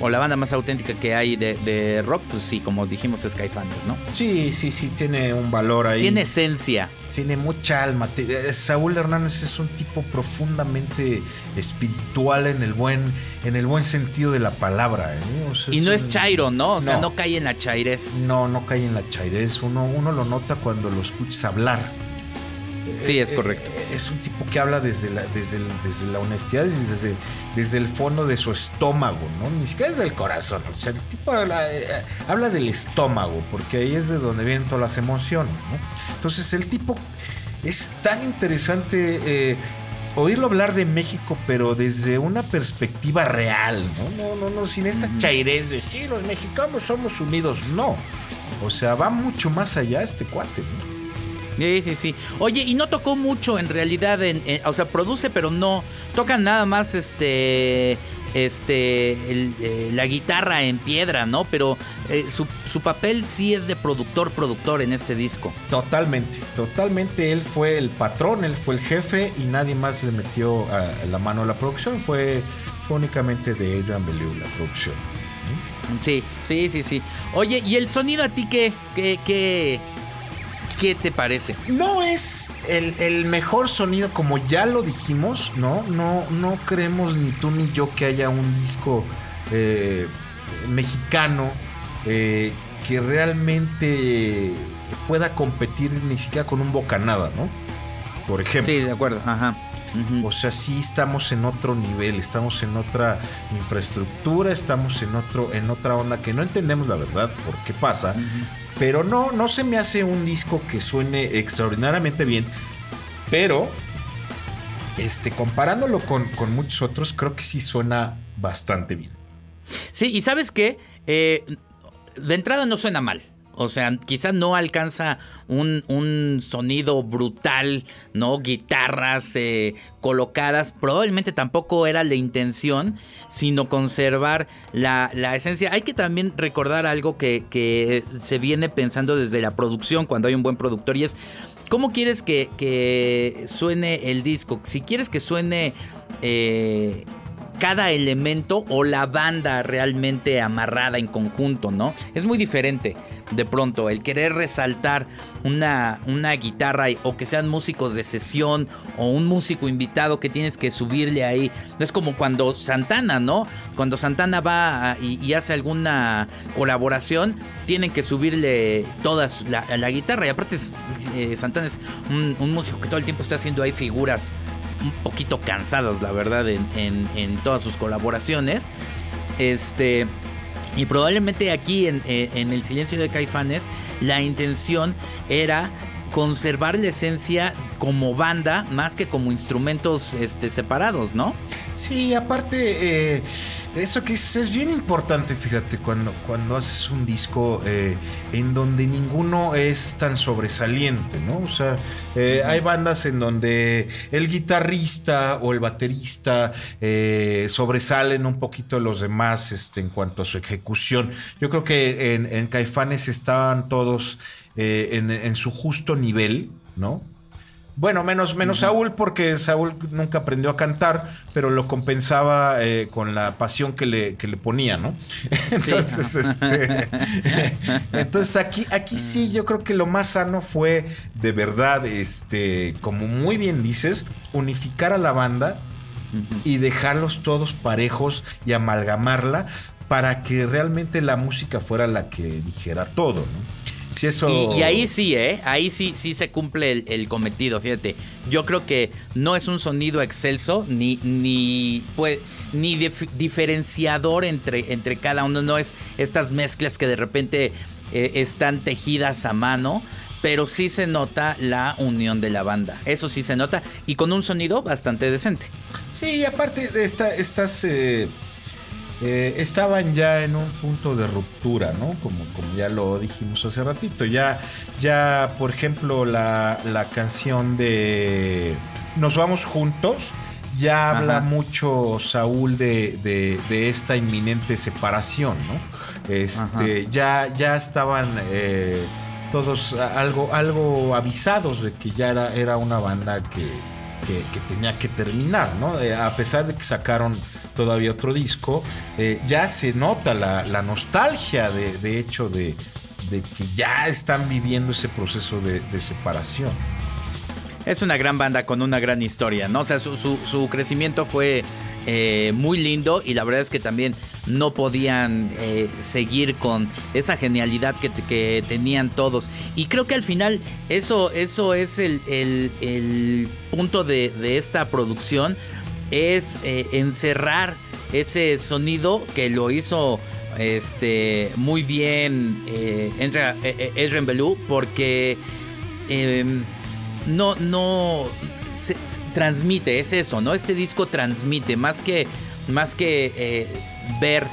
Speaker 2: o la banda más auténtica que hay de, rock, pues sí, como dijimos, es Caifanes, ¿no?
Speaker 3: Sí, sí, sí, tiene un valor ahí.
Speaker 2: Tiene esencia.
Speaker 3: Tiene mucha alma. Eh, Saúl Hernández es un tipo profundamente espiritual en el buen, en el buen sentido de la palabra. ¿eh?
Speaker 2: y no es chairo, ¿no? O sea, no cae en la chairez.
Speaker 3: No, no cae en la chairez. Uno, uno lo nota cuando lo escuchas hablar.
Speaker 2: Sí, es correcto.
Speaker 3: Eh, es un tipo que habla desde la, desde, desde la honestidad, desde, desde el fondo de su estómago, ¿no? Ni siquiera desde el corazón. O sea, el tipo habla, eh, habla del estómago, porque ahí es de donde vienen todas las emociones, ¿no? Entonces, el tipo es tan interesante eh, oírlo hablar de México, pero desde una perspectiva real, ¿no? No, no, no, sin esta chairez de sí, los mexicanos somos unidos. No. O sea, va mucho más allá este cuate, ¿no?
Speaker 2: Sí, sí, sí. Oye, y no tocó mucho en realidad, en, o sea, produce, pero no toca nada más este este eh, la guitarra en piedra, ¿no? Pero eh, su, papel sí es de productor, productor en este disco.
Speaker 3: Totalmente, totalmente. Él fue el patrón, él fue el jefe y nadie más le metió la mano a la producción. Fue, fue únicamente de Adrian Bellew la producción.
Speaker 2: Sí, sí, sí, sí. Oye, ¿y el sonido a ti qué, qué, qué, ¿Qué te parece?
Speaker 3: No es el, mejor sonido, como ya lo dijimos, ¿no? No, no creemos ni tú ni yo que haya un disco eh, mexicano eh, que realmente pueda competir ni siquiera con un bocanada, ¿no? Por ejemplo.
Speaker 2: Sí, de acuerdo, ajá.
Speaker 3: O sea, sí estamos en otro nivel, estamos en otra infraestructura, estamos en otro, en otra onda que no entendemos la verdad por qué pasa, pero no, no se me hace un disco que suene extraordinariamente bien. Pero, este, comparándolo con, muchos otros, creo que sí suena bastante bien.
Speaker 2: Sí, y sabes qué? Eh, de entrada no suena mal. O sea, quizás no alcanza un, sonido brutal, ¿no? Guitarras eh, colocadas. Probablemente tampoco era la intención, sino conservar la, esencia. Hay que también recordar algo que, se viene pensando desde la producción, cuando hay un buen productor, y es cómo quieres que, suene el disco. Si quieres que suene... Eh, cada elemento o la banda realmente amarrada en conjunto, ¿no? Es muy diferente de pronto el querer resaltar una, una guitarra o que sean músicos de sesión o un músico invitado que tienes que subirle ahí. Es como cuando Santana, ¿no? Cuando Santana va y, hace alguna colaboración, tienen que subirle toda la, guitarra. Y aparte, eh, Santana es un, un músico que todo el tiempo está haciendo ahí figuras un poquito cansadas, la verdad, en, todas sus colaboraciones. Este. Y probablemente aquí en, eh, en el silencio de Caifanes la intención era conservar la esencia como banda más que como instrumentos este, separados, ¿no?
Speaker 3: Sí, aparte, eh, eso que es, es, bien importante, fíjate, cuando, cuando haces un disco eh, en donde ninguno es tan sobresaliente, ¿no? O sea, eh, hay bandas en donde el guitarrista o el baterista eh, sobresalen un poquito de los demás este, en cuanto a su ejecución. Yo creo que en, en Caifanes estaban todos en, en, su justo nivel, ¿no? Bueno, menos, menos Saúl, porque Saúl nunca aprendió a cantar, pero lo compensaba eh, con la pasión que le, que le ponía, ¿no? (laughs) Entonces, sí. este, (laughs) entonces aquí, aquí sí, yo creo que lo más sano fue de verdad, este, como muy bien dices, unificar a la banda y dejarlos todos parejos y amalgamarla para que realmente la música fuera la que dijera todo, ¿no?
Speaker 2: Si eso... y, y, ahí sí, ¿eh? Ahí sí, sí se cumple el, el, cometido, fíjate. Yo creo que no es un sonido excelso, ni, ni, pues, ni dif diferenciador entre, entre cada uno. No es estas mezclas que de repente eh, están tejidas a mano. Pero sí se nota la unión de la banda. Eso sí se nota. Y con un sonido bastante decente.
Speaker 3: Sí, aparte de esta, estas... Eh eh, estaban ya en un punto de ruptura, ¿no? Como, como ya lo dijimos hace ratito. Ya, ya por ejemplo, la, la canción de Nos vamos juntos. Ya habla mucho Saúl de, de, de, esta inminente separación, ¿no? Este, ya, ya estaban eh, todos algo, algo avisados de que ya era, era una banda que, que, tenía que terminar, ¿no? Eh, a pesar de que sacaron todavía otro disco, eh, ya se nota la, nostalgia de, de hecho de, que ya están viviendo ese proceso de, separación.
Speaker 2: Es una gran banda con una gran historia, ¿no? O sea, su, su, su crecimiento fue eh, muy lindo y la verdad es que también no podían eh, seguir con esa genialidad que, que, tenían todos. Y creo que al final eso, eso es el, el, el punto de, de, esta producción, es eh, encerrar ese sonido que lo hizo este, muy bien Ezra Belú porque em, no, no se, transmite, es eso, ¿no? Este disco transmite, más que, más que eh, ver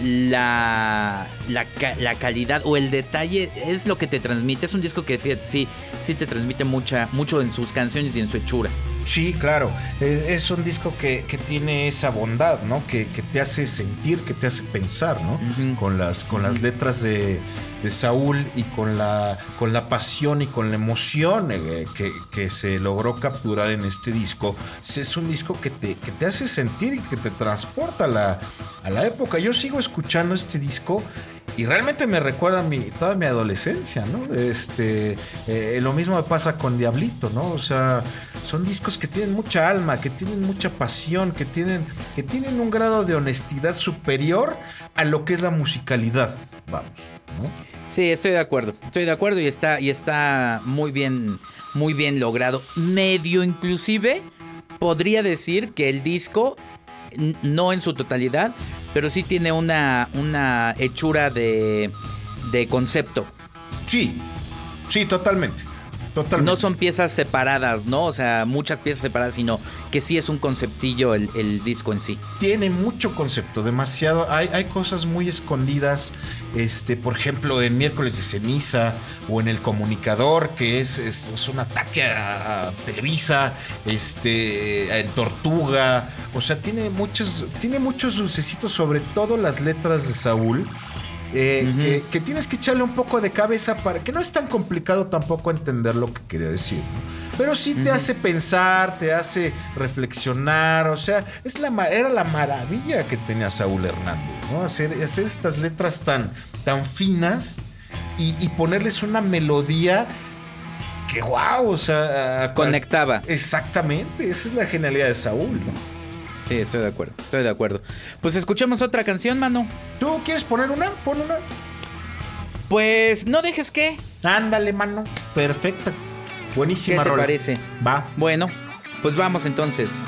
Speaker 2: la, la, la, calidad o el detalle, es lo que te transmite. Es un disco que, fíjate, sí, sí te transmite mucha, mucho en sus canciones y en su hechura.
Speaker 3: Sí, claro. Es, es un disco que, que, tiene esa bondad, ¿no? Que, que, te hace sentir, que te hace pensar, ¿no? Uh -huh. Con las, con las letras de, de Saúl y con la, con la pasión y con la emoción eh, que, que, se logró capturar en este disco. Es un disco que te, que te hace sentir y que te transporta a la, a la época. Yo sigo escuchando este disco y realmente me recuerda mi, toda mi adolescencia, ¿no? Este, eh, lo mismo me pasa con Diablito, ¿no? O sea, son discos que tienen mucha alma, que tienen mucha pasión, que tienen, que tienen un grado de honestidad superior a lo que es la musicalidad, vamos, ¿no?
Speaker 2: Sí, estoy de acuerdo, estoy de acuerdo y está, y está muy bien, muy bien logrado. Medio inclusive, podría decir que el disco no en su totalidad, pero sí tiene una, una hechura de, de concepto.
Speaker 3: Sí, sí, totalmente. Totalmente.
Speaker 2: No son piezas separadas, ¿no? O sea, muchas piezas separadas, sino que sí es un conceptillo el, el disco en sí.
Speaker 3: Tiene mucho concepto, demasiado. Hay, hay, cosas muy escondidas, este, por ejemplo, en Miércoles de Ceniza o en El Comunicador, que es, es, es un ataque a, a, Televisa, este, en Tortuga. O sea, tiene muchos, tiene muchos dulcecitos, sobre todo las letras de Saúl. Eh, uh -huh. que, que, tienes que echarle un poco de cabeza para que no es tan complicado tampoco entender lo que quería decir, ¿no? pero sí te uh -huh. hace pensar, te hace reflexionar, o sea, es la, era la maravilla que tenía Saúl Hernández, ¿no? hacer, hacer estas letras tan, tan finas y, y ponerles una melodía que wow, o sea,
Speaker 2: conectaba.
Speaker 3: Exactamente, esa es la genialidad de Saúl, ¿no?
Speaker 2: Sí, estoy de acuerdo, estoy de acuerdo. Pues escuchemos otra canción, mano.
Speaker 3: ¿Tú quieres poner una? Pon una.
Speaker 2: Pues no dejes que.
Speaker 3: Ándale, mano. Perfecta. Buenísima
Speaker 2: ¿Qué te
Speaker 3: rola.
Speaker 2: parece?
Speaker 3: Va.
Speaker 2: Bueno, pues vamos entonces.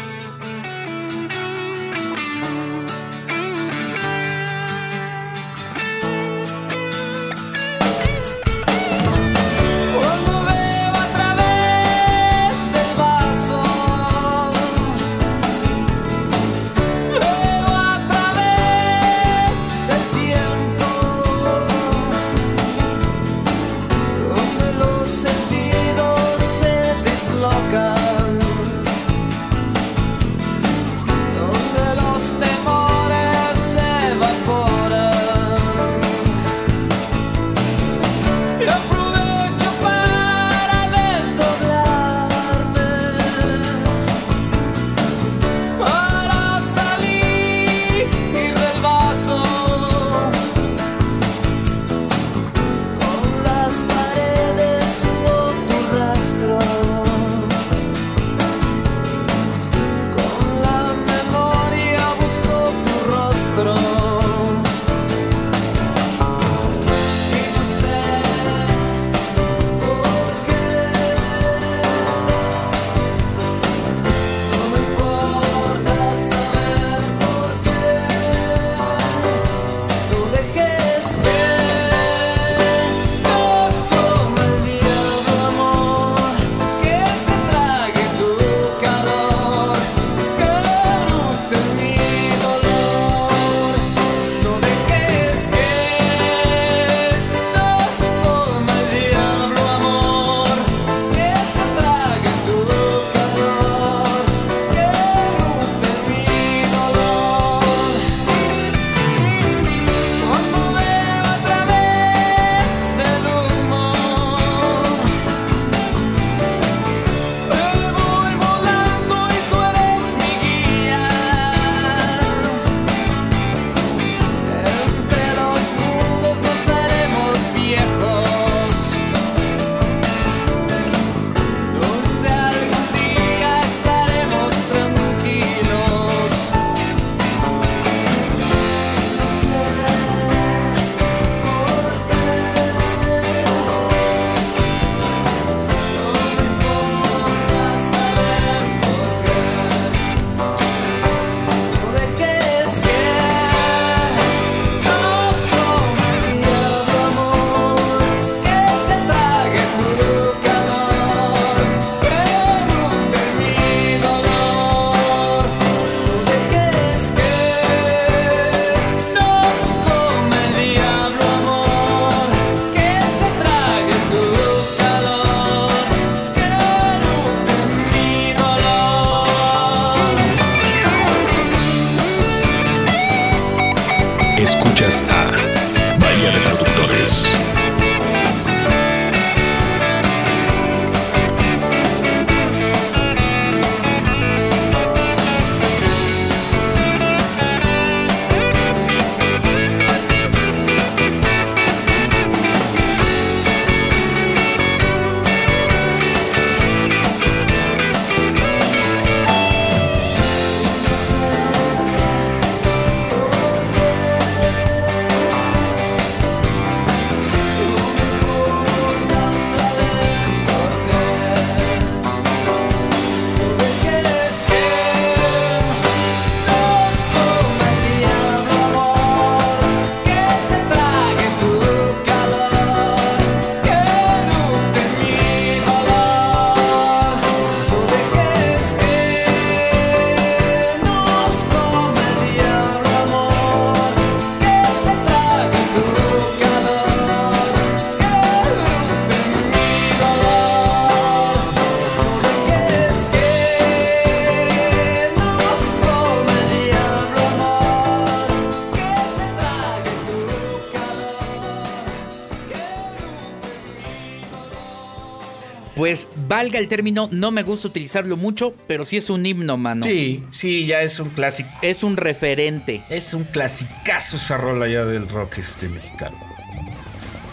Speaker 2: Valga el término, no me gusta utilizarlo mucho, pero sí es un himno, mano.
Speaker 3: Sí, sí, ya es un clásico.
Speaker 2: Es un referente.
Speaker 3: Es un clasicazo esa rola ya del rock este mexicano.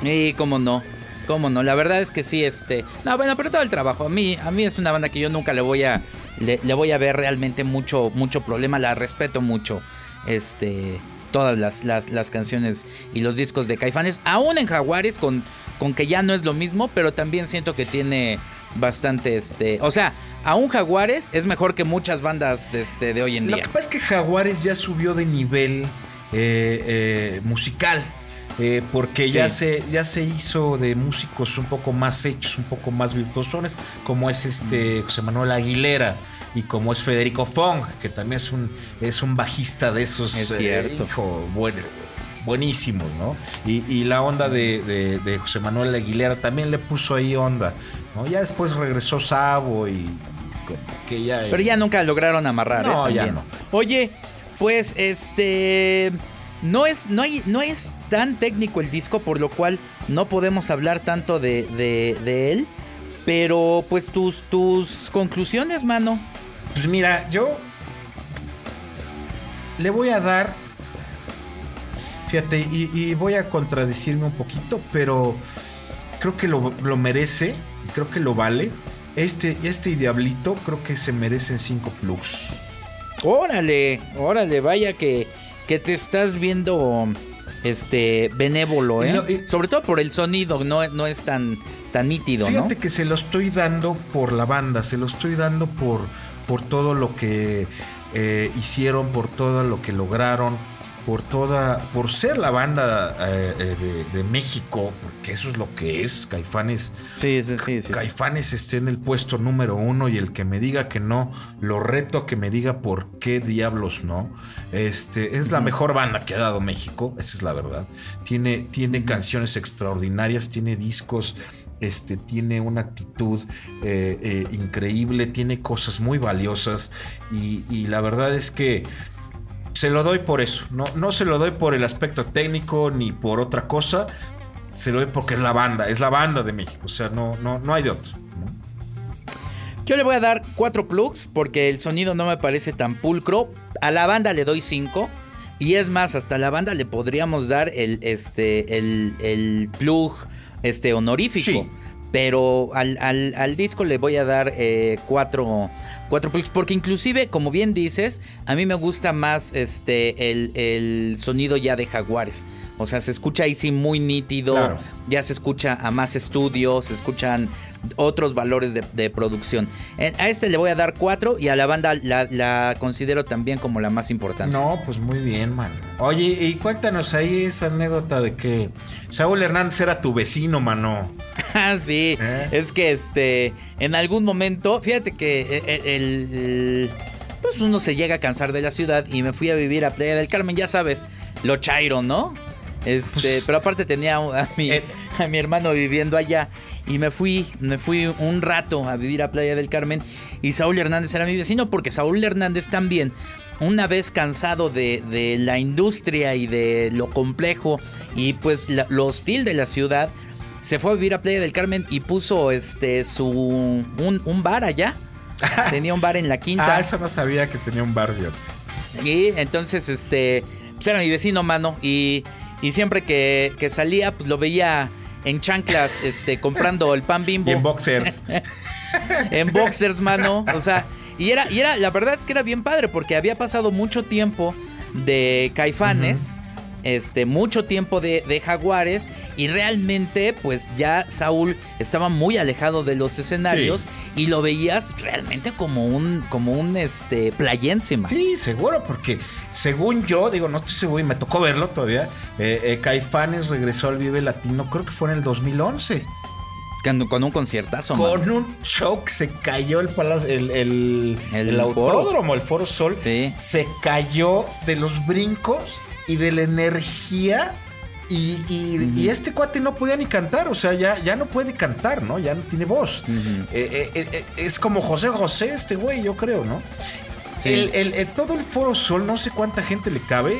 Speaker 2: Y cómo no, cómo no. La verdad es que sí, este. No, bueno, pero todo el trabajo. A mí, a mí es una banda que yo nunca le voy a. Le, le voy a ver realmente mucho, mucho problema. La respeto mucho. Este. Todas las, las, las canciones y los discos de Caifanes. Aún en Jaguares, con, con que ya no es lo mismo, pero también siento que tiene bastante este. O sea, aún Jaguares es mejor que muchas bandas de, este, de hoy en
Speaker 3: Lo
Speaker 2: día.
Speaker 3: que pasa es que Jaguares ya subió de nivel eh, eh, musical. eh, porque ya, se, ya se hizo de músicos un poco más hechos, un poco más virtuosones, como es este José Manuel Aguilera y como es Federico Fong, que también es un, es un bajista de esos.
Speaker 2: Es cierto.
Speaker 3: hijo, bueno, buenísimos, ¿no? Y, y la onda de, de- de José Manuel Aguilera también le puso ahí onda, ¿no? Ya después regresó Sabo y, que ya...
Speaker 2: Pero ya nunca lograron amarrar,
Speaker 3: No,
Speaker 2: ¿eh?
Speaker 3: ya
Speaker 2: También.
Speaker 3: no.
Speaker 2: Oye, pues este. No es, no, hay, no es tan técnico el disco, por lo cual no podemos hablar tanto de, de- de él. Pero, pues, tus, tus conclusiones, mano.
Speaker 3: Pues mira, yo le voy a dar. Fíjate, y, y voy a contradecirme un poquito, pero creo que lo, lo merece, creo que lo vale. Este, este Diablito creo que se merecen 5 plugs.
Speaker 2: Órale, órale, vaya que, que te estás viendo este benévolo, ¿eh?
Speaker 3: y-
Speaker 2: Sobre todo por el sonido, no, no es tan, tan nítido,
Speaker 3: Fíjate
Speaker 2: ¿no?
Speaker 3: que se lo estoy dando por la banda, se lo estoy dando por, por todo lo que eh, hicieron, por todo lo que lograron, por toda, por ser la banda eh, eh, de, de México, porque eso es lo que es, Caifanes.
Speaker 2: Sí, sí, sí, sí, sí.
Speaker 3: Caifanes esté en el puesto número uno y el que me diga que no, lo reto a que me diga por qué diablos no. Este es la mejor banda que ha dado México, esa es la verdad. Tiene, tiene canciones extraordinarias, tiene discos, este, tiene una actitud eh, eh, increíble, tiene cosas muy valiosas y, y la verdad es que se lo doy por eso. No, no se lo doy por el aspecto técnico ni por otra cosa. Se lo doy porque es la banda, es la banda de México. O sea, no, no, no hay de otro.
Speaker 2: Yo le voy a dar cuatro plugs porque el sonido no me parece tan pulcro. A la banda le doy cinco. Y es más, hasta a la banda le podríamos dar el, este, el, el plug este, honorífico.
Speaker 3: Sí.
Speaker 2: Pero al, al- al disco le voy a dar eh, cuatro, cuatro plugs. Porque inclusive, como bien dices, a mí me gusta más este, el, el sonido ya de Jaguares. O sea, se escucha ahí sí muy nítido.
Speaker 3: Claro.
Speaker 2: Ya se escucha a más estudios, se escuchan otros valores de, de producción. A este le voy a dar cuatro y a la banda la, la considero también como la más importante.
Speaker 3: No, pues muy bien, man. Oye, y cuéntanos ahí esa anécdota de que Saúl Hernández era tu vecino, mano. (laughs)
Speaker 2: Ah, sí.
Speaker 3: ¿Eh?
Speaker 2: Es que este, en algún momento, fíjate que eh, eh, el, el- pues uno se llega a cansar de la ciudad y me fui a vivir a Playa del Carmen, ya sabes, lo chairo, ¿no? Este,
Speaker 3: Pues-
Speaker 2: pero aparte tenía a mi,
Speaker 3: Eh.
Speaker 2: a mi hermano viviendo allá y me fui, me fui un rato a vivir a Playa del Carmen y Saúl Hernández era mi vecino porque Saúl Hernández también una vez cansado de, la industria y de lo complejo y pues lo hostil de la ciudad, se fue a vivir a Playa del Carmen y puso este su un, bar allá. (laughs) tenía un bar en la quinta.
Speaker 3: Ah, eso no sabía que tenía un bar,
Speaker 2: Y entonces, este, pues era mi vecino, mano. Y, y siempre que, que, salía, pues lo veía en chanclas, este, comprando el pan bimbo.
Speaker 3: Y en boxers. (laughs)
Speaker 2: en boxers, mano. O sea, y era, y era, la verdad es que era bien padre porque había pasado mucho tiempo de caifanes este, mucho tiempo de, Jaguares y realmente pues ya Saúl estaba muy alejado de los escenarios y lo veías realmente como un, como un este, playense.
Speaker 3: Sí, seguro, porque según yo, digo, no estoy seguro y me tocó verlo todavía, eh, eh, Caifanes regresó al Vive Latino, creo que fue en el 2011.
Speaker 2: Con, un conciertazo.
Speaker 3: Con un que se cayó el palacio, el, el, el, autódromo, el Foro Sol. Se cayó de los brincos y de la energía. Y, este cuate no podía ni cantar, o sea, ya, ya no puede cantar, ¿no? Ya no tiene voz. Eh, eh, eh, es como José José, este güey, yo creo, ¿no? El, todo el Foro Sol, no sé cuánta gente le cabe,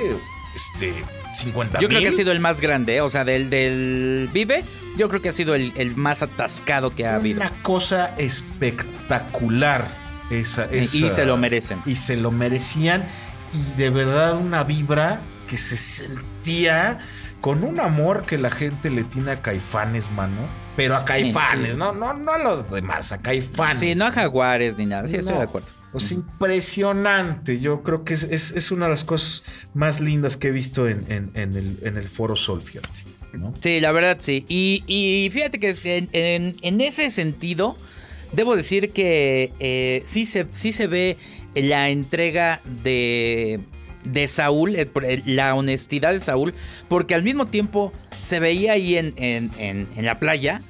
Speaker 3: este, 50
Speaker 2: Yo creo que ha sido el más grande, o sea, del, del Vive, yo creo que ha sido el, más atascado que ha habido.
Speaker 3: Una cosa espectacular. Esa, esa,
Speaker 2: y se lo merecen.
Speaker 3: Y se lo merecían. Y de verdad una vibra que se sentía con un amor que la gente le tiene a Caifanes, mano. Pero a Caifanes, no, no, no a los demás, a Caifanes.
Speaker 2: Sí, no a Jaguares ni nada, sí, estoy de acuerdo.
Speaker 3: Es impresionante. Yo creo que es, una de las cosas más lindas que he visto en, el, en el, Foro Sol,
Speaker 2: Sí, la verdad sí. Y, fíjate que en, ese sentido, debo decir que eh, sí, se, sí se ve la entrega de de Saúl, eh, eh, la honestidad de Saúl, porque al mismo tiempo se veía ahí en, en, la playa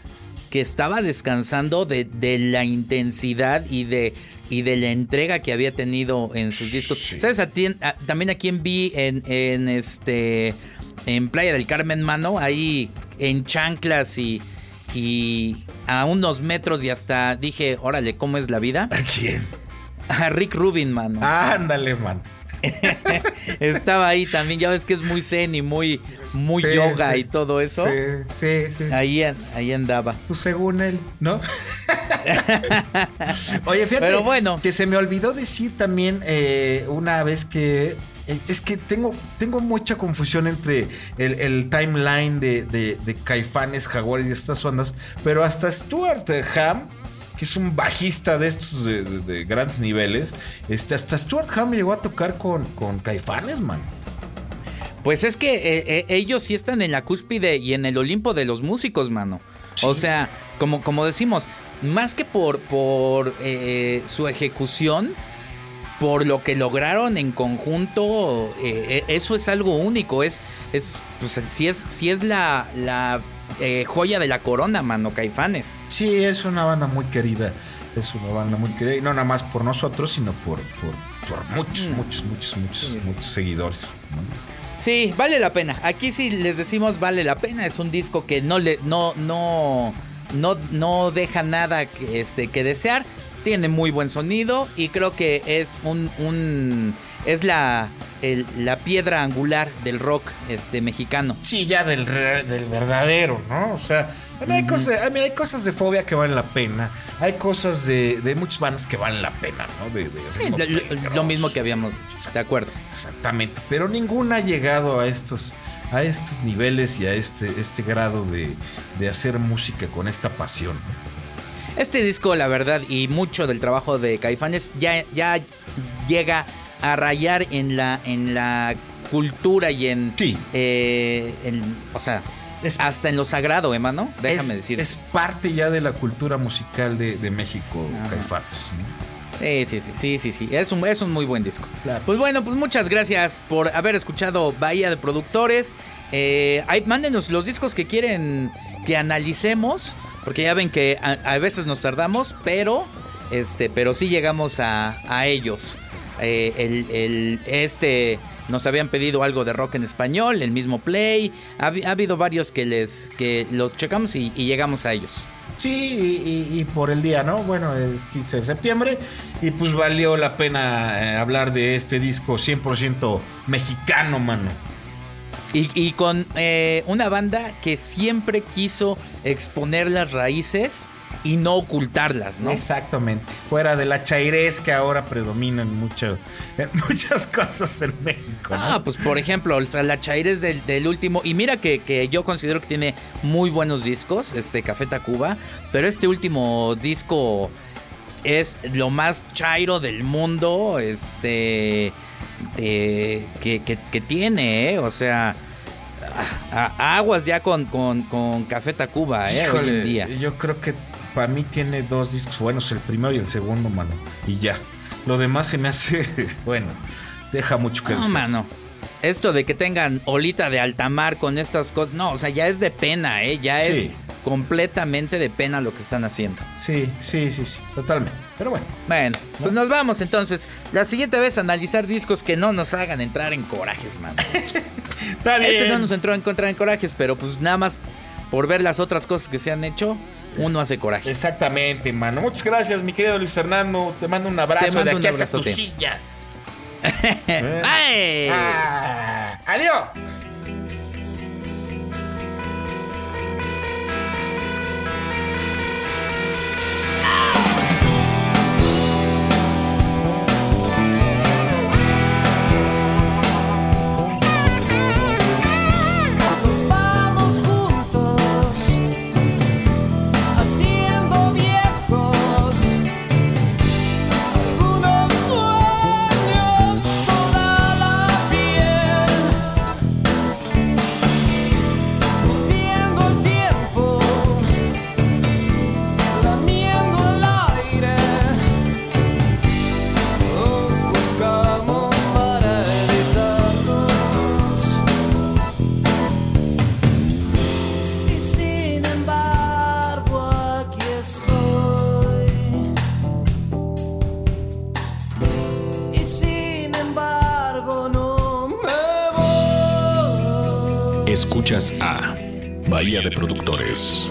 Speaker 2: que estaba descansando de, la intensidad y de, y de la entrega que había tenido en sus discos. ¿Sabes? también a quien vi en, en, este en Playa del Carmen Mano, ahí en chanclas y, y a unos metros y hasta dije, órale, ¿cómo es la vida?
Speaker 3: ¿A quién?
Speaker 2: A Rick Rubin, mano.
Speaker 3: Ándale, man. (laughs)
Speaker 2: Estaba ahí también, ya ves que es muy zen y muy, muy yoga y todo eso.
Speaker 3: Sí, sí, sí.
Speaker 2: Ahí, ahí andaba.
Speaker 3: Pues según él, ¿no? (laughs) Oye, fíjate
Speaker 2: Pero bueno.
Speaker 3: que se me olvidó decir también eh, una vez que eh, es que tengo, tengo mucha confusión entre el, timeline de, de, Caifanes, Jaguar y estas ondas, pero hasta Stuart Ham que es un bajista de estos de, grandes niveles. Este, hasta Stuart Hamm llegó a tocar con, con Caifanes, man.
Speaker 2: Pues es que eh, eh, ellos sí están en la cúspide y en el Olimpo de los músicos, mano. O sea, como, como decimos, más que por, por eh, su ejecución, por lo que lograron en conjunto, eso es algo único. Es, es, pues, si es, si es la, la eh, joya de la corona, mano, Caifanes.
Speaker 3: Sí, es una banda muy querida. Es una banda muy querida. Y no nada más por nosotros, sino por, por, muchos, mm. muchos, muchos, muchos, muchos seguidores.
Speaker 2: Sí, vale la pena. Aquí sí les decimos vale la pena. Es un disco que no le, no, no, no, no deja nada que, este, que desear. Tiene muy buen sonido y creo que es un, un es la, la piedra angular del rock este, mexicano.
Speaker 3: Sí, ya del, del verdadero, ¿no? O sea, hay, cosas, hay, cosas de fobia que valen la pena. Hay cosas de, de muchas bandas que valen la pena, ¿no?
Speaker 2: lo, mismo que habíamos dicho, de acuerdo.
Speaker 3: Exactamente, pero ninguna ha llegado a estos a estos niveles y a este, este grado de, de hacer música con esta pasión.
Speaker 2: Este disco, la verdad, y mucho del trabajo de Caifanes ya, ya llega a rayar en la, en la cultura y en.
Speaker 3: Sí.
Speaker 2: Eh, o sea, hasta en lo sagrado, Emma, ¿no? Déjame decir.
Speaker 3: Es parte ya de la cultura musical de, México, Caifanes.
Speaker 2: Sí, sí, sí, sí, sí, sí. Es un, es un muy buen disco. Pues bueno, pues muchas gracias por haber escuchado Bahía de Productores. Eh, mándenos los discos que quieren que analicemos. Porque ya ven que a, veces nos tardamos, pero este, pero sí llegamos a, a ellos. Eh, el, este nos habían pedido algo de rock en español, el mismo Play. Ha, habido varios que les que los checamos y, llegamos a ellos.
Speaker 3: Sí, y, por el día, ¿no? Bueno, es 15 de septiembre y pues valió la pena eh, hablar de este disco 100% mexicano, mano.
Speaker 2: Y, con eh, una banda que siempre quiso exponer las raíces y no ocultarlas, ¿no?
Speaker 3: Exactamente. Fuera de la chairez que ahora predomina en, mucho, (laughs) muchas cosas en México. ¿no?
Speaker 2: Ah, pues por ejemplo, la chairez del, último. Y mira que, yo considero que tiene muy buenos discos, este Café Tacuba. Pero este último disco es lo más chairo del mundo. Este. que, tiene, ¿eh? O sea aguas ya con, con, con Café Tacuba, ¿eh? hoy en día.
Speaker 3: Yo creo que para mí tiene dos discos buenos, el primero y el segundo, mano. Y ya. Lo demás se me hace, (laughs) bueno, deja mucho que
Speaker 2: no, mano. Esto de que tengan olita de alta mar con estas cosas, no, o sea, ya es de pena, ¿eh? Ya es completamente de pena lo que están haciendo.
Speaker 3: Sí, sí, sí, sí, totalmente. Pero bueno.
Speaker 2: Bueno, pues nos vamos entonces. La siguiente vez a analizar discos que no nos hagan entrar en corajes, mano. (laughs) Está bien. Ese no nos entró en contra en corajes, pero pues nada más por ver las otras cosas que se han hecho, uno hace coraje.
Speaker 3: Exactamente, mano. Muchas gracias, mi querido Luis Fernando. Te mando un abrazo de aquí hasta tu silla. (laughs)
Speaker 2: Bye. Ah,
Speaker 3: adiós.
Speaker 1: A Bahía de Productores.